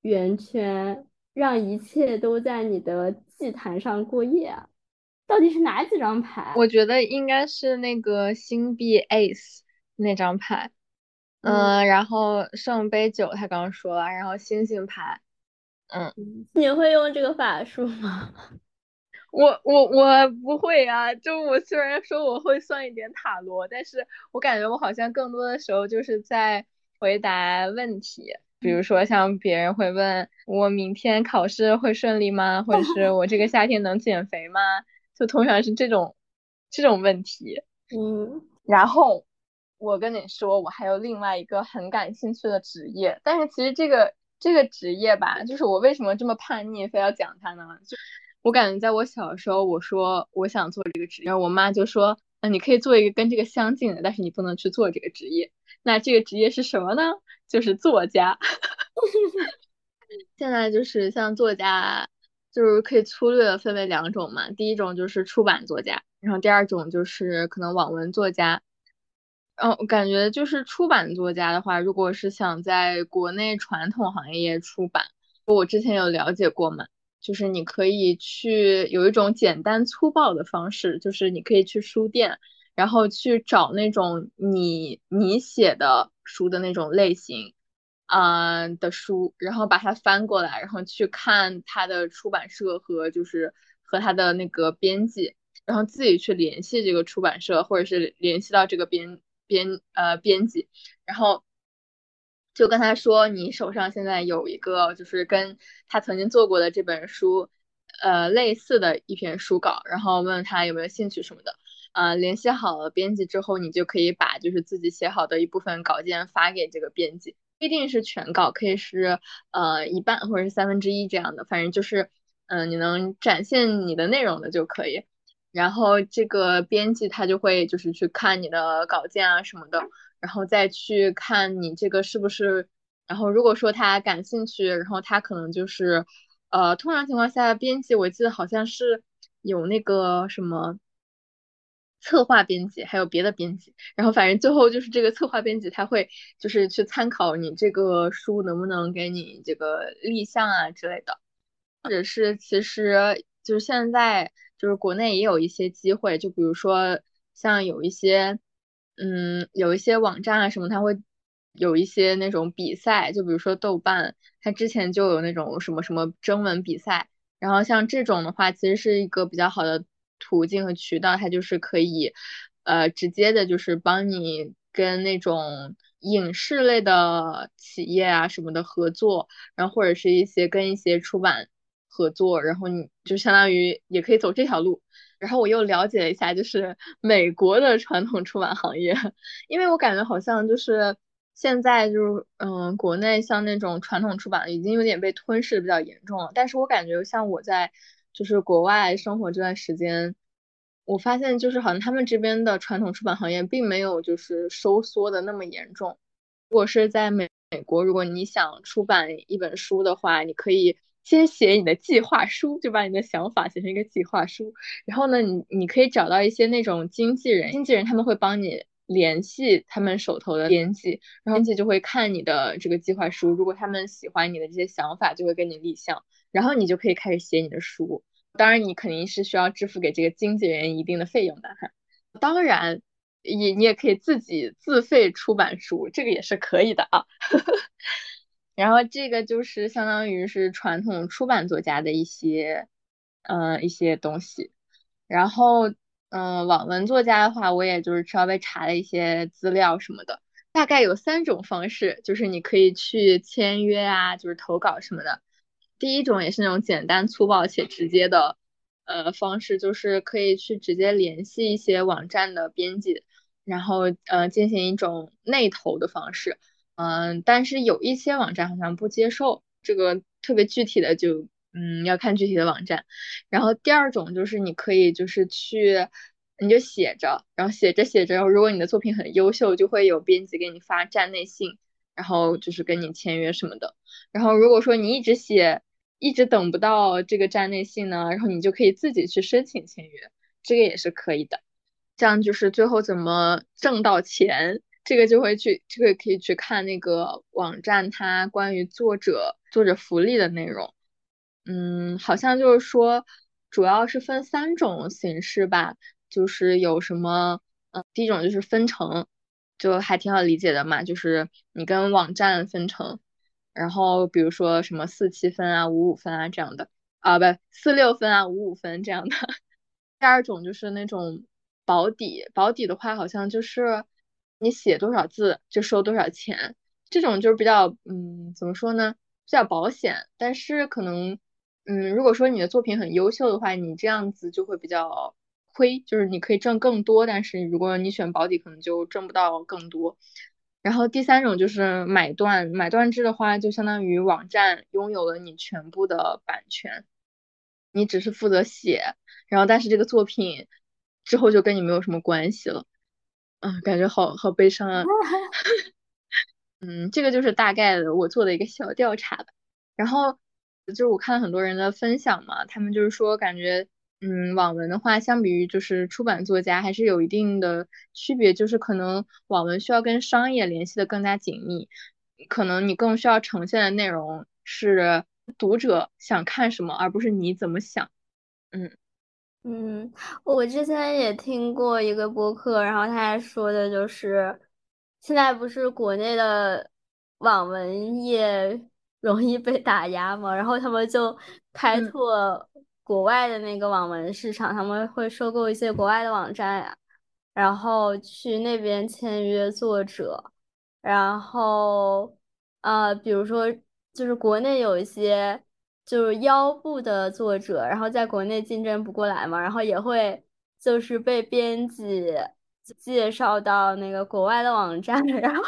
圆圈，让一切都在你的祭坛上过夜。到底是哪几张牌？我觉得应该是那个星币 Ace 那张牌。嗯，然后圣杯九他刚刚说了，然后星星牌。嗯，你会用这个法术吗？我我我不会啊，就我虽然说我会算一点塔罗，但是我感觉我好像更多的时候就是在回答问题，比如说像别人会问我明天考试会顺利吗，或者是我这个夏天能减肥吗？就通常是这种这种问题。嗯，然后我跟你说，我还有另外一个很感兴趣的职业，但是其实这个这个职业吧，就是我为什么这么叛逆，非要讲它呢？就。我感觉在我小时候，我说我想做这个职业，我妈就说，那你可以做一个跟这个相近的，但是你不能去做这个职业。那这个职业是什么呢？就是作家。现在就是像作家，就是可以粗略的分为两种嘛。第一种就是出版作家，然后第二种就是可能网文作家。嗯，我感觉就是出版作家的话，如果是想在国内传统行业出版，我之前有了解过嘛。就是你可以去有一种简单粗暴的方式，就是你可以去书店，然后去找那种你你写的书的那种类型，嗯的书，然后把它翻过来，然后去看它的出版社和就是和它的那个编辑，然后自己去联系这个出版社或者是联系到这个编编呃编辑，然后。就跟他说，你手上现在有一个，就是跟他曾经做过的这本书，呃，类似的一篇书稿，然后问他有没有兴趣什么的。呃，联系好了编辑之后，你就可以把就是自己写好的一部分稿件发给这个编辑，不一定是全稿，可以是呃一半或者是三分之一这样的，反正就是嗯，你能展现你的内容的就可以。然后这个编辑他就会就是去看你的稿件啊什么的。然后再去看你这个是不是，然后如果说他感兴趣，然后他可能就是，呃，通常情况下，编辑我记得好像是有那个什么策划编辑，还有别的编辑，然后反正最后就是这个策划编辑他会就是去参考你这个书能不能给你这个立项啊之类的，或者是其实就是现在就是国内也有一些机会，就比如说像有一些。嗯，有一些网站啊什么，它会有一些那种比赛，就比如说豆瓣，它之前就有那种什么什么征文比赛，然后像这种的话，其实是一个比较好的途径和渠道，它就是可以，呃，直接的就是帮你跟那种影视类的企业啊什么的合作，然后或者是一些跟一些出版合作，然后你就相当于也可以走这条路。然后我又了解了一下，就是美国的传统出版行业，因为我感觉好像就是现在就是嗯，国内像那种传统出版已经有点被吞噬的比较严重了。但是我感觉像我在就是国外生活这段时间，我发现就是好像他们这边的传统出版行业并没有就是收缩的那么严重。如果是在美美国，如果你想出版一本书的话，你可以。先写你的计划书，就把你的想法写成一个计划书。然后呢，你你可以找到一些那种经纪人，经纪人他们会帮你联系他们手头的编辑，编辑就会看你的这个计划书，如果他们喜欢你的这些想法，就会跟你立项，然后你就可以开始写你的书。当然你肯定是需要支付给这个经纪人一定的费用的哈。当然，也你也可以自己自费出版书，这个也是可以的啊。然后这个就是相当于是传统出版作家的一些，嗯，一些东西。然后，嗯，网文作家的话，我也就是稍微查了一些资料什么的，大概有三种方式，就是你可以去签约啊，就是投稿什么的。第一种也是那种简单粗暴且直接的，呃，方式，就是可以去直接联系一些网站的编辑，然后呃进行一种内投的方式。嗯，但是有一些网站好像不接受这个，特别具体的就嗯要看具体的网站。然后第二种就是你可以就是去，你就写着，然后写着写着，如果你的作品很优秀，就会有编辑给你发站内信，然后就是跟你签约什么的。然后如果说你一直写，一直等不到这个站内信呢，然后你就可以自己去申请签约，这个也是可以的。这样就是最后怎么挣到钱？这个就会去，这个可以去看那个网站，它关于作者作者福利的内容。嗯，好像就是说，主要是分三种形式吧，就是有什么，嗯，第一种就是分成，就还挺好理解的嘛，就是你跟网站分成，然后比如说什么四七分啊、五五分啊这样的，啊，不，四六分啊、五五分这样的。第二种就是那种保底，保底的话好像就是。你写多少字就收多少钱，这种就是比较，嗯，怎么说呢，比较保险。但是可能，嗯，如果说你的作品很优秀的话，你这样子就会比较亏，就是你可以挣更多，但是如果你选保底，可能就挣不到更多。然后第三种就是买断，买断制的话，就相当于网站拥有了你全部的版权，你只是负责写，然后但是这个作品之后就跟你没有什么关系了。嗯，感觉好好悲伤啊。嗯，这个就是大概的我做的一个小调查吧。然后就是我看了很多人的分享嘛，他们就是说感觉，嗯，网文的话，相比于就是出版作家，还是有一定的区别。就是可能网文需要跟商业联系的更加紧密，可能你更需要呈现的内容是读者想看什么，而不是你怎么想。嗯。嗯，我之前也听过一个播客，然后他还说的就是，现在不是国内的网文业 容易被打压嘛，然后他们就开拓国外的那个网文市场，他们会收购一些国外的网站呀，然后去那边签约作者，然后呃，比如说就是国内有一些。就是腰部的作者，然后在国内竞争不过来嘛，然后也会就是被编辑介绍到那个国外的网站，然后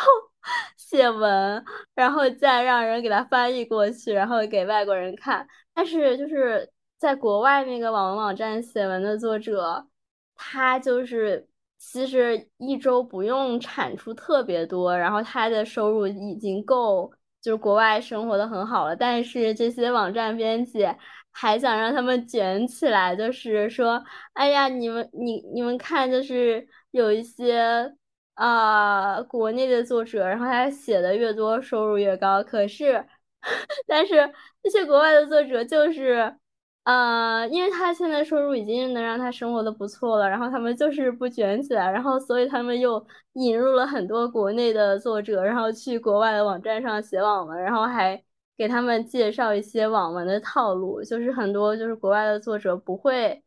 写文，然后再让人给他翻译过去，然后给外国人看。但是就是在国外那个网文网站写文的作者，他就是其实一周不用产出特别多，然后他的收入已经够。就是国外生活的很好了，但是这些网站编辑还想让他们卷起来，就是说，哎呀，你们你你们看，就是有一些啊国内的作者，然后他写的越多，收入越高，可是，但是那些国外的作者就是。呃，因为他现在收入已经能让他生活的不错了，然后他们就是不卷起来，然后所以他们又引入了很多国内的作者，然后去国外的网站上写网文，然后还给他们介绍一些网文的套路，就是很多就是国外的作者不会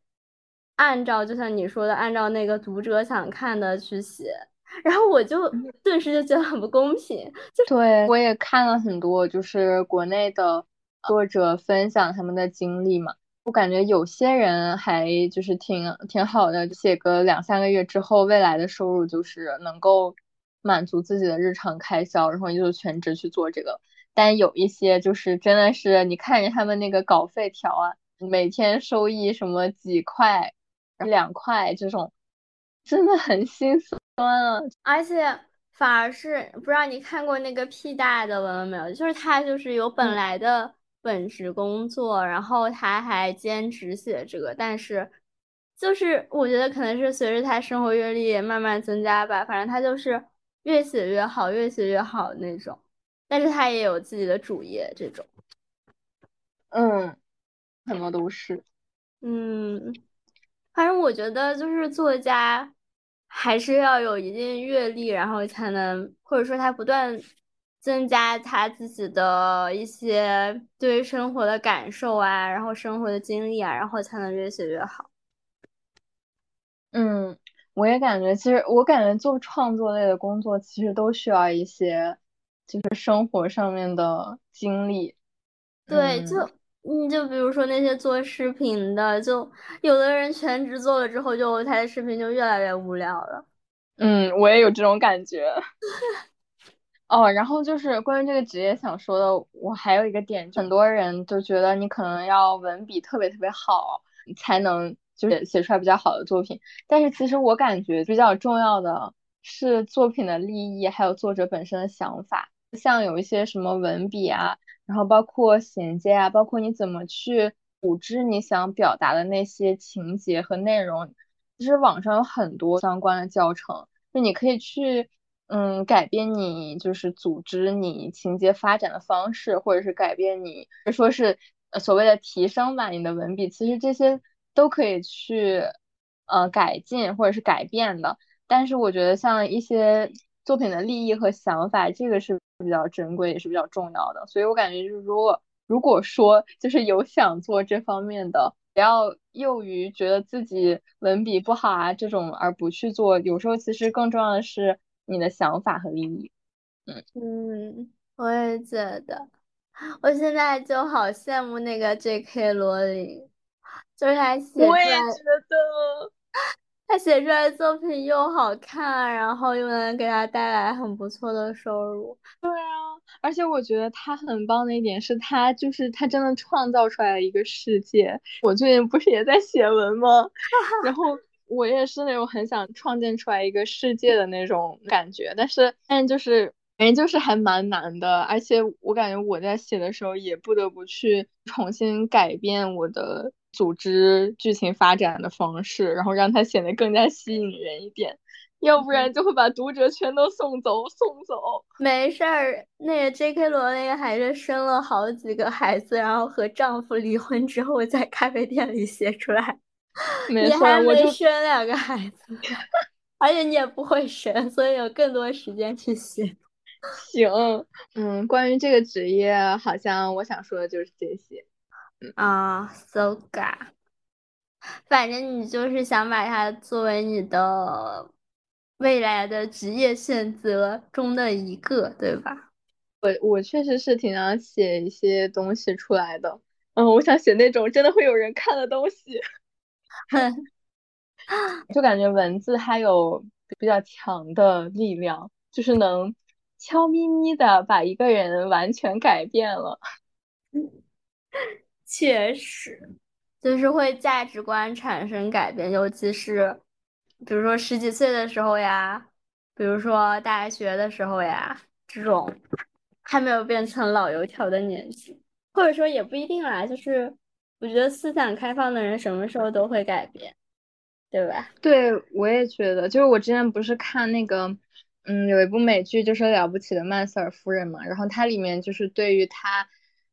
按照就像你说的按照那个读者想看的去写，然后我就顿时就觉得很不公平。对，我也看了很多就是国内的作者分享他们的经历嘛。我感觉有些人还就是挺挺好的，写个两三个月之后，未来的收入就是能够满足自己的日常开销，然后就全职去做这个。但有一些就是真的是，你看着他们那个稿费条啊，每天收益什么几块、两块这种，真的很心酸啊。而且反而是不知道你看过那个屁大的文了没有？就是他就是有本来的。本职工作，然后他还兼职写这个，但是就是我觉得可能是随着他生活阅历慢慢增加吧，反正他就是越写越好，越写越好那种。但是他也有自己的主业这种。嗯，很多都是。嗯，反正我觉得就是作家还是要有一定阅历，然后才能，或者说他不断增加他自己的一些对于生活的感受啊，然后生活的经历啊，然后才能越写越好。嗯，我也感觉，其实我感觉做创作类的工作，其实都需要一些就是生活上面的经历。对，就。你就比如说那些做视频的，就有的人全职做了之后，就他的视频就越来越无聊了。嗯，我也有这种感觉。哦，然后就是关于这个职业想说的，我还有一个点，很多人就觉得你可能要文笔特别特别好，才能就是写出来比较好的作品。但是其实我感觉比较重要的是作品的立意，还有作者本身的想法。像有一些什么文笔啊。然后包括衔接啊，包括你怎么去组织你想表达的那些情节和内容，其实网上有很多相关的教程，就你可以去嗯改变你就是组织你情节发展的方式，或者是改变你说是所谓的提升吧你的文笔，其实这些都可以去呃改进或者是改变的。但是我觉得像一些作品的利益和想法，这个是。比较珍贵也是比较重要的，所以我感觉就是如果如果说就是有想做这方面的，不要囿于觉得自己文笔不好啊这种而不去做，有时候其实更重要的是你的想法和利益。嗯嗯，我也觉得，我现在就好羡慕那个 J.K. 罗琳，就是他写我也觉得。他写出来的作品又好看，然后又能给他带来很不错的收入。对啊，而且我觉得他很棒的一点是他就是他真的创造出来了一个世界。我最近不是也在写文吗？然后我也是那种很想创建出来一个世界的那种感觉，但是但就是反正就是还蛮难的，而且我感觉我在写的时候也不得不去重新改变我的。组织剧情发展的方式，然后让它显得更加吸引人一点，要不然就会把读者全都送走。送走没事儿，那个 J.K. 罗琳还是生了好几个孩子，然后和丈夫离婚之后在咖啡店里写出来。没错，我就生两个孩子，而且你也不会生，所以有更多时间去写。行，嗯，关于这个职业，好像我想说的就是这些。啊，so ga，反正你就是想把它作为你的未来的职业选择中的一个，对吧？我我确实是挺想写一些东西出来的，嗯，我想写那种真的会有人看的东西，就感觉文字它有比较强的力量，就是能悄咪咪的把一个人完全改变了。确实，就是会价值观产生改变，尤其是比如说十几岁的时候呀，比如说大学的时候呀，这种还没有变成老油条的年纪，或者说也不一定啦。就是我觉得思想开放的人什么时候都会改变，对吧？对，我也觉得。就是我之前不是看那个，嗯，有一部美剧，就是《了不起的曼瑟尔夫人》嘛，然后它里面就是对于他。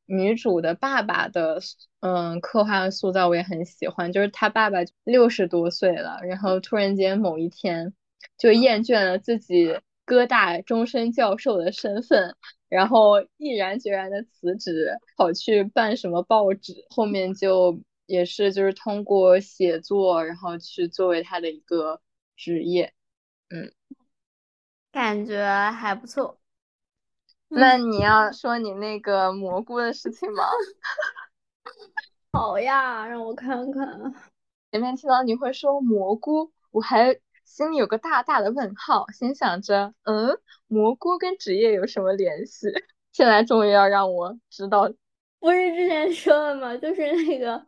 女主的爸爸的嗯刻画塑造我也很喜欢，就是他爸爸六十多岁了，然后突然间某一天就厌倦了自己哥大终身教授的身份，然后毅然决然的辞职，跑去办什么报纸，后面就也是就是通过写作，然后去作为他的一个职业，嗯，感觉还不错。那你要说你那个蘑菇的事情吗？好呀，让我看看。前面听到你会说蘑菇，我还心里有个大大的问号，心想着，嗯，蘑菇跟职业有什么联系？现在终于要让我知道。不是之前说了吗？就是那个，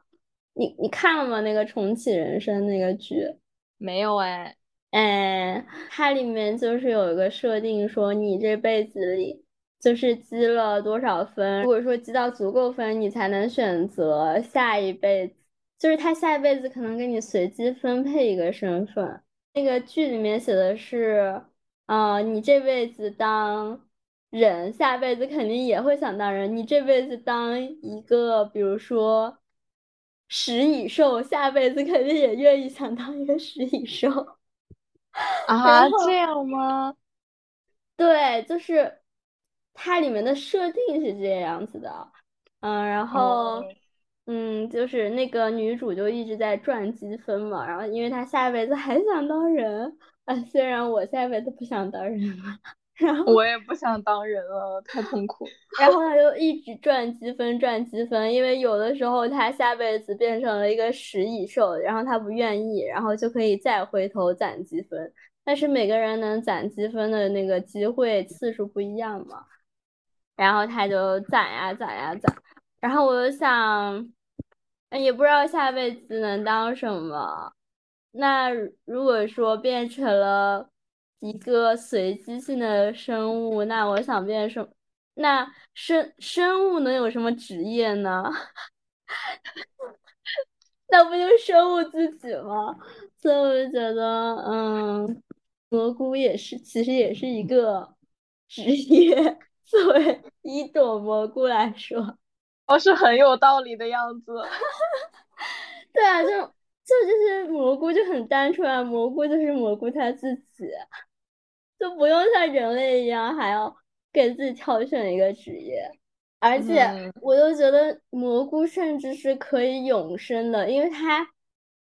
你你看了吗？那个重启人生那个剧？没有哎。哎，它里面就是有一个设定，说你这辈子里。就是积了多少分，如果说积到足够分，你才能选择下一辈子。就是他下一辈子可能给你随机分配一个身份。那个剧里面写的是，啊，你这辈子当人，下辈子肯定也会想当人。你这辈子当一个，比如说食蚁兽，下辈子肯定也愿意想当一个食蚁兽。啊，这样吗？对，就是它里面的设定是这样子的，嗯，然后，嗯，就是那个女主就一直在赚积分嘛，然后因为她下辈子还想当人，啊，虽然我下辈子不想当人了。然后我也不想当人了，太痛苦。然后她就一直赚积分，赚积分，因为有的时候她下辈子变成了一个食蚁兽，然后她不愿意，然后就可以再回头攒积分。但是每个人能攒积分的那个机会次数不一样嘛，然后她就攒呀攒呀攒，然后我就想，也不知道下辈子能当什么。那如果说变成了。一个随机性的生物，那我想变什？那生生物能有什么职业呢？那不就生物自己吗？所以我就觉得，嗯，蘑菇也是，其实也是一个职业。作为一朵蘑菇来说，哦，是很有道理的样子。对啊，就就这些蘑菇就很单纯啊，蘑菇就是蘑菇它自己。就不用像人类一样还要给自己挑选一个职业，而且我又觉得蘑菇甚至是可以永生的，因为它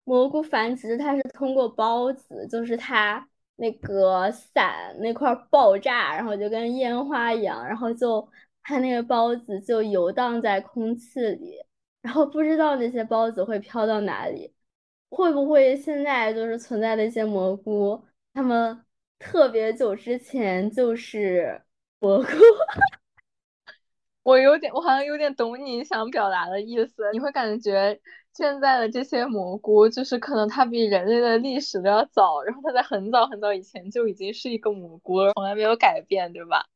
蘑菇繁殖它是通过孢子，就是它那个伞那块爆炸，然后就跟烟花一样，然后就它那个孢子就游荡在空气里，然后不知道那些孢子会飘到哪里，会不会现在就是存在的一些蘑菇，它们。特别久之前就是蘑菇，我有点，我好像有点懂你想表达的意思。你会感觉现在的这些蘑菇，就是可能它比人类的历史都要早，然后它在很早很早以前就已经是一个蘑菇了，从来没有改变，对吧？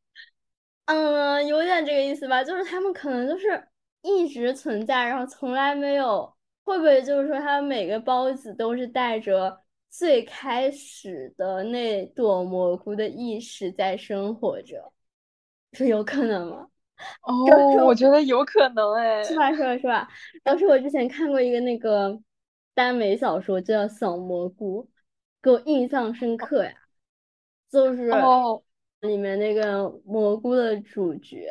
嗯，有点这个意思吧，就是他们可能就是一直存在，然后从来没有，会不会就是说他们每个孢子都是带着？最开始的那朵蘑菇的意识在生活着，是有可能吗？哦，我觉得有可能哎，是吧？是吧？是吧？当时我之前看过一个那个耽美小说，就叫《小蘑菇》，给我印象深刻呀。就是里面那个蘑菇的主角，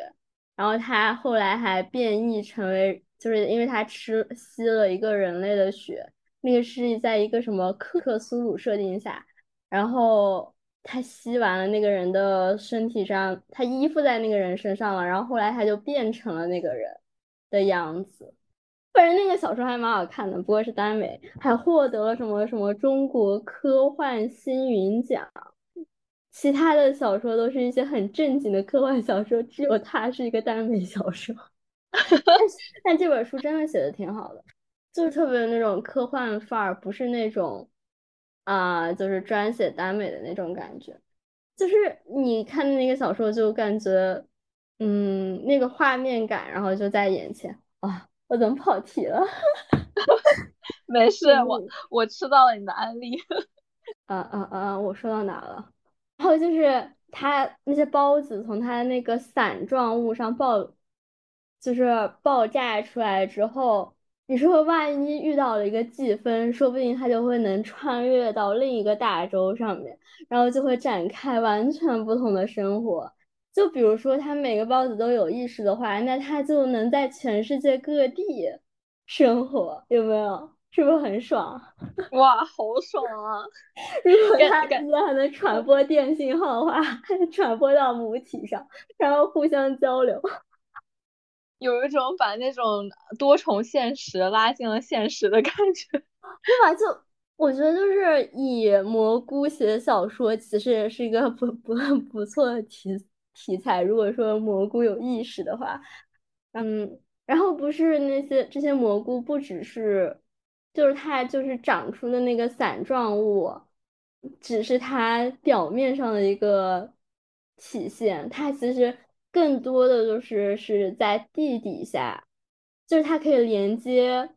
然后他后来还变异成为，就是因为他吃吸了一个人类的血。那个是在一个什么克克苏鲁设定下，然后他吸完了那个人的身体上，他依附在那个人身上了，然后后来他就变成了那个人的样子。反正那个小说还蛮好看的，不过是耽美，还获得了什么什么中国科幻星云奖。其他的小说都是一些很正经的科幻小说，只有它是一个耽美小说。但这本书真的写的挺好的。就是特别那种科幻范儿，不是那种啊，就是专写耽美的那种感觉。就是你看的那个小说，就感觉，嗯，那个画面感，然后就在眼前。啊，我怎么跑题了？没事，我我吃到了你的安利。啊啊啊！我说到哪了？然后就是他那些孢子从他那个伞状物上爆，就是爆炸出来之后。你说，万一遇到了一个季风，说不定他就会能穿越到另一个大洲上面，然后就会展开完全不同的生活。就比如说，他每个孢子都有意识的话，那他就能在全世界各地生活，有没有？是不是很爽？哇，好爽啊！如果他之间还能传播电信号的话，传播到母体上，然后互相交流。有一种把那种多重现实拉进了现实的感觉，对吧？就我觉得，就是以蘑菇写小说，其实也是一个不不不错的题题材。如果说蘑菇有意识的话，嗯，然后不是那些这些蘑菇，不只是，就是它就是长出的那个伞状物，只是它表面上的一个体现，它其实。更多的就是是在地底下，就是它可以连接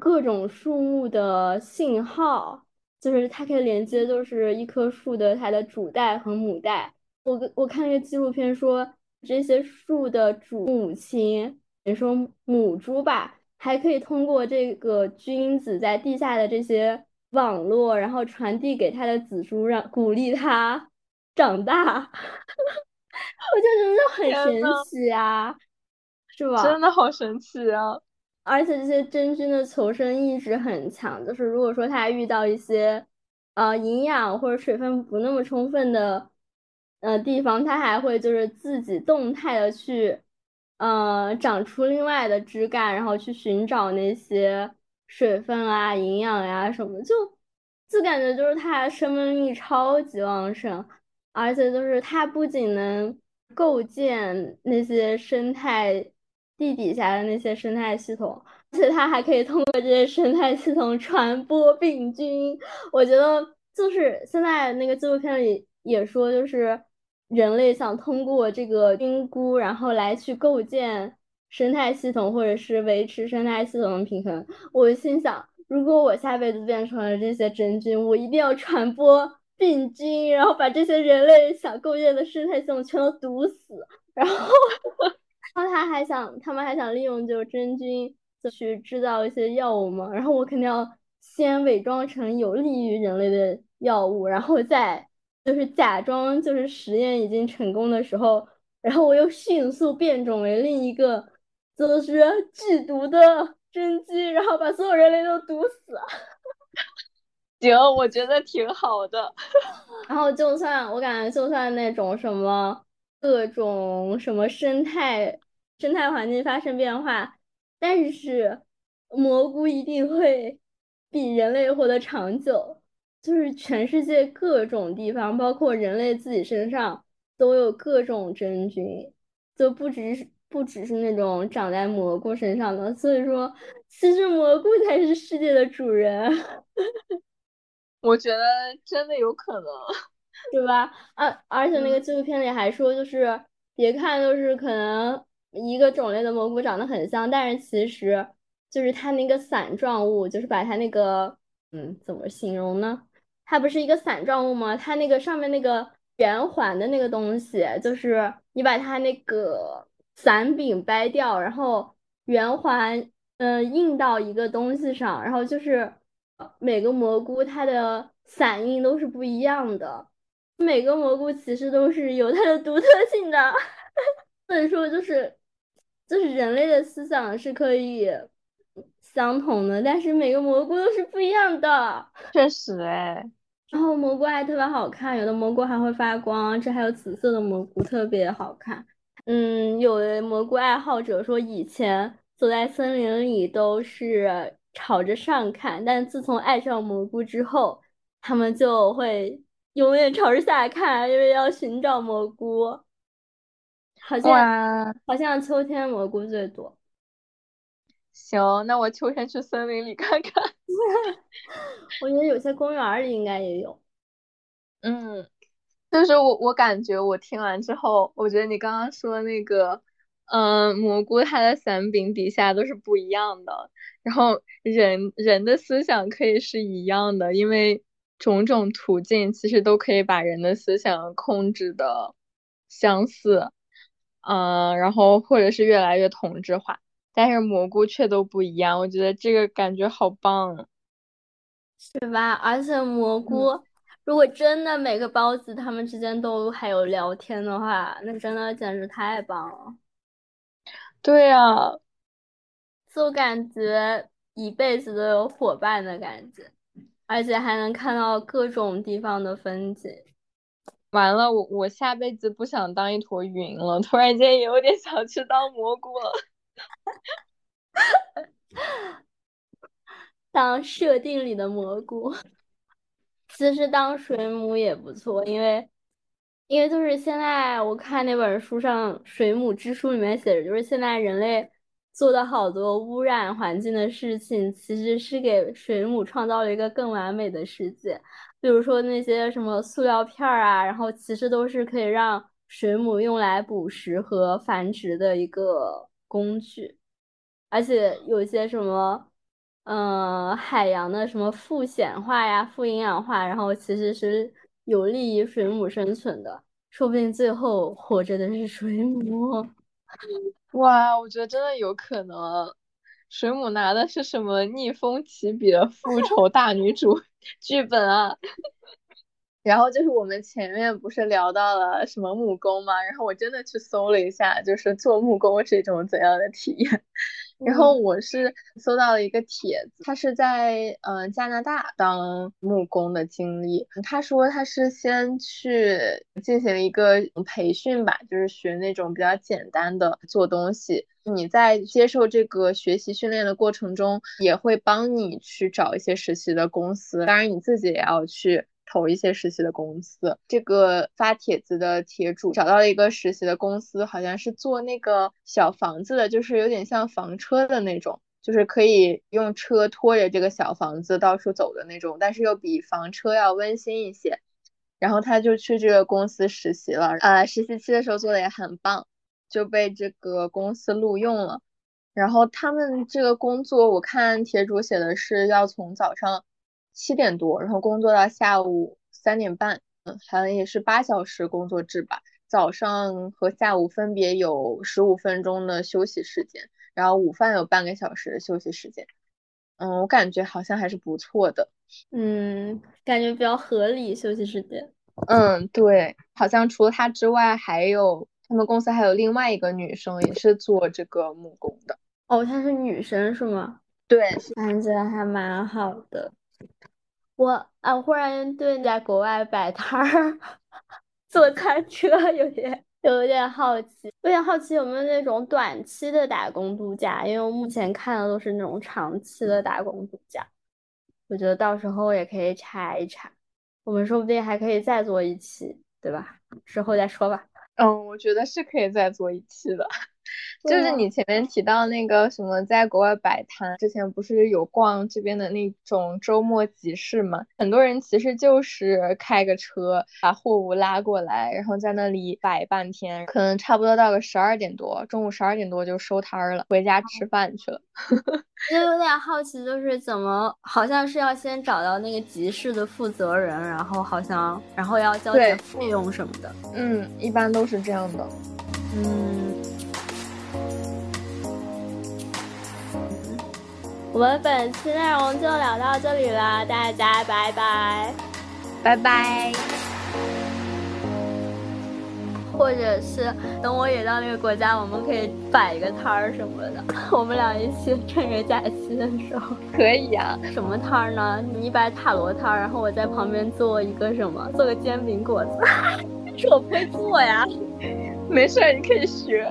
各种树木的信号，就是它可以连接，就是一棵树的它的主带和母带。我我看那个纪录片说，这些树的主母亲，你说母猪吧，还可以通过这个君子在地下的这些网络，然后传递给他的子孙，让鼓励他长大。我就觉得很神奇啊，是吧？真的好神奇啊！而且这些真菌的求生意志很强，就是如果说它遇到一些呃营养或者水分不那么充分的呃地方，它还会就是自己动态的去呃长出另外的枝干，然后去寻找那些水分啊、营养呀什么，就就感觉就是它生命力超级旺盛，而且就是它不仅能构建那些生态。地底下的那些生态系统，而且它还可以通过这些生态系统传播病菌。我觉得就是现在那个纪录片里也说，就是人类想通过这个菌菇，然后来去构建生态系统，或者是维持生态系统的平衡。我心想，如果我下辈子变成了这些真菌，我一定要传播病菌，然后把这些人类想构建的生态系统全都毒死，然后。然后他还想，他们还想利用就真菌去制造一些药物嘛。然后我肯定要先伪装成有利于人类的药物，然后再就是假装就是实验已经成功的时候，然后我又迅速变种为另一个就是剧毒的真菌，然后把所有人类都毒死。行，我觉得挺好的。然后就算我感觉，就算那种什么。各种什么生态生态环境发生变化，但是蘑菇一定会比人类活得长久。就是全世界各种地方，包括人类自己身上，都有各种真菌，就不只是不只是那种长在蘑菇身上的。所以说，其实蘑菇才是世界的主人。我觉得真的有可能。对吧？而而且那个纪录片里还说，就是别看就是可能一个种类的蘑菇长得很像，但是其实就是它那个伞状物，就是把它那个嗯，怎么形容呢？它不是一个伞状物吗？它那个上面那个圆环的那个东西，就是你把它那个伞柄掰掉，然后圆环嗯印到一个东西上，然后就是每个蘑菇它的伞印都是不一样的。每个蘑菇其实都是有它的独特性的，所以说就是就是人类的思想是可以相同的，但是每个蘑菇都是不一样的。确实哎，然后蘑菇还特别好看，有的蘑菇还会发光，这还有紫色的蘑菇特别好看。嗯，有的蘑菇爱好者说，以前走在森林里都是朝着上看，但自从爱上蘑菇之后，他们就会。永远朝着下看，因为要寻找蘑菇。好像好像秋天蘑菇最多。行，那我秋天去森林里看看。我觉得有些公园里应该也有。嗯，就是我我感觉我听完之后，我觉得你刚刚说那个，嗯，蘑菇它的伞柄底下都是不一样的，然后人人的思想可以是一样的，因为。种种途径其实都可以把人的思想控制的相似，嗯，然后或者是越来越同质化，但是蘑菇却都不一样。我觉得这个感觉好棒，是吧？而且蘑菇如果真的每个包子他们之间都还有聊天的话，那真的简直太棒了。对呀，就感觉一辈子都有伙伴的感觉。而且还能看到各种地方的风景。完了，我我下辈子不想当一坨云了，突然间也有点想去当蘑菇了。当设定里的蘑菇，其实当水母也不错，因为因为就是现在我看那本书上《水母之书》里面写着，就是现在人类。做的好多污染环境的事情，其实是给水母创造了一个更完美的世界。比如说那些什么塑料片儿啊，然后其实都是可以让水母用来捕食和繁殖的一个工具。而且有些什么，嗯，海洋的什么富显化呀、富营养化，然后其实是有利于水母生存的。说不定最后活着的是水母。哇，我觉得真的有可能，水母拿的是什么逆风起笔的复仇大女主 剧本啊？然后就是我们前面不是聊到了什么木工吗？然后我真的去搜了一下，就是做木工是一种怎样的体验。然后我是搜到了一个帖子，他是在嗯加拿大当木工的经历。他说他是先去进行一个培训吧，就是学那种比较简单的做东西。你在接受这个学习训练的过程中，也会帮你去找一些实习的公司。当然你自己也要去。投一些实习的公司，这个发帖子的帖主找到了一个实习的公司，好像是做那个小房子的，就是有点像房车的那种，就是可以用车拖着这个小房子到处走的那种，但是又比房车要温馨一些。然后他就去这个公司实习了，呃，实习期的时候做的也很棒，就被这个公司录用了。然后他们这个工作，我看帖主写的是要从早上。七点多，然后工作到下午三点半，嗯，好像也是八小时工作制吧。早上和下午分别有十五分钟的休息时间，然后午饭有半个小时的休息时间。嗯，我感觉好像还是不错的。嗯，感觉比较合理休息时间。嗯，对，好像除了他之外，还有他们公司还有另外一个女生也是做这个木工的。哦，她是女生是吗？对，感觉还蛮好的。我啊，忽然对在国外摆摊儿、坐餐车有点有点好奇，有点好奇有没有那种短期的打工度假？因为我目前看的都是那种长期的打工度假。我觉得到时候也可以查一查，我们说不定还可以再做一期，对吧？之后再说吧。嗯，我觉得是可以再做一期的。就是你前面提到那个什么，在国外摆摊，之前不是有逛这边的那种周末集市嘛？很多人其实就是开个车把货物拉过来，然后在那里摆半天，可能差不多到个十二点多，中午十二点多就收摊了，回家吃饭去了。就有点好奇，就是怎么好像是要先找到那个集市的负责人，然后好像然后要交点费用什么的。嗯，一般都是这样的。嗯。我们本期内容就聊到这里了，大家拜拜，拜拜。或者是等我也到那个国家，我们可以摆一个摊儿什么的，我们俩一起趁着假期的时候。可以啊，什么摊儿呢？你摆塔罗摊儿，然后我在旁边做一个什么？做个煎饼果子。是我不会做呀。没事，你可以学。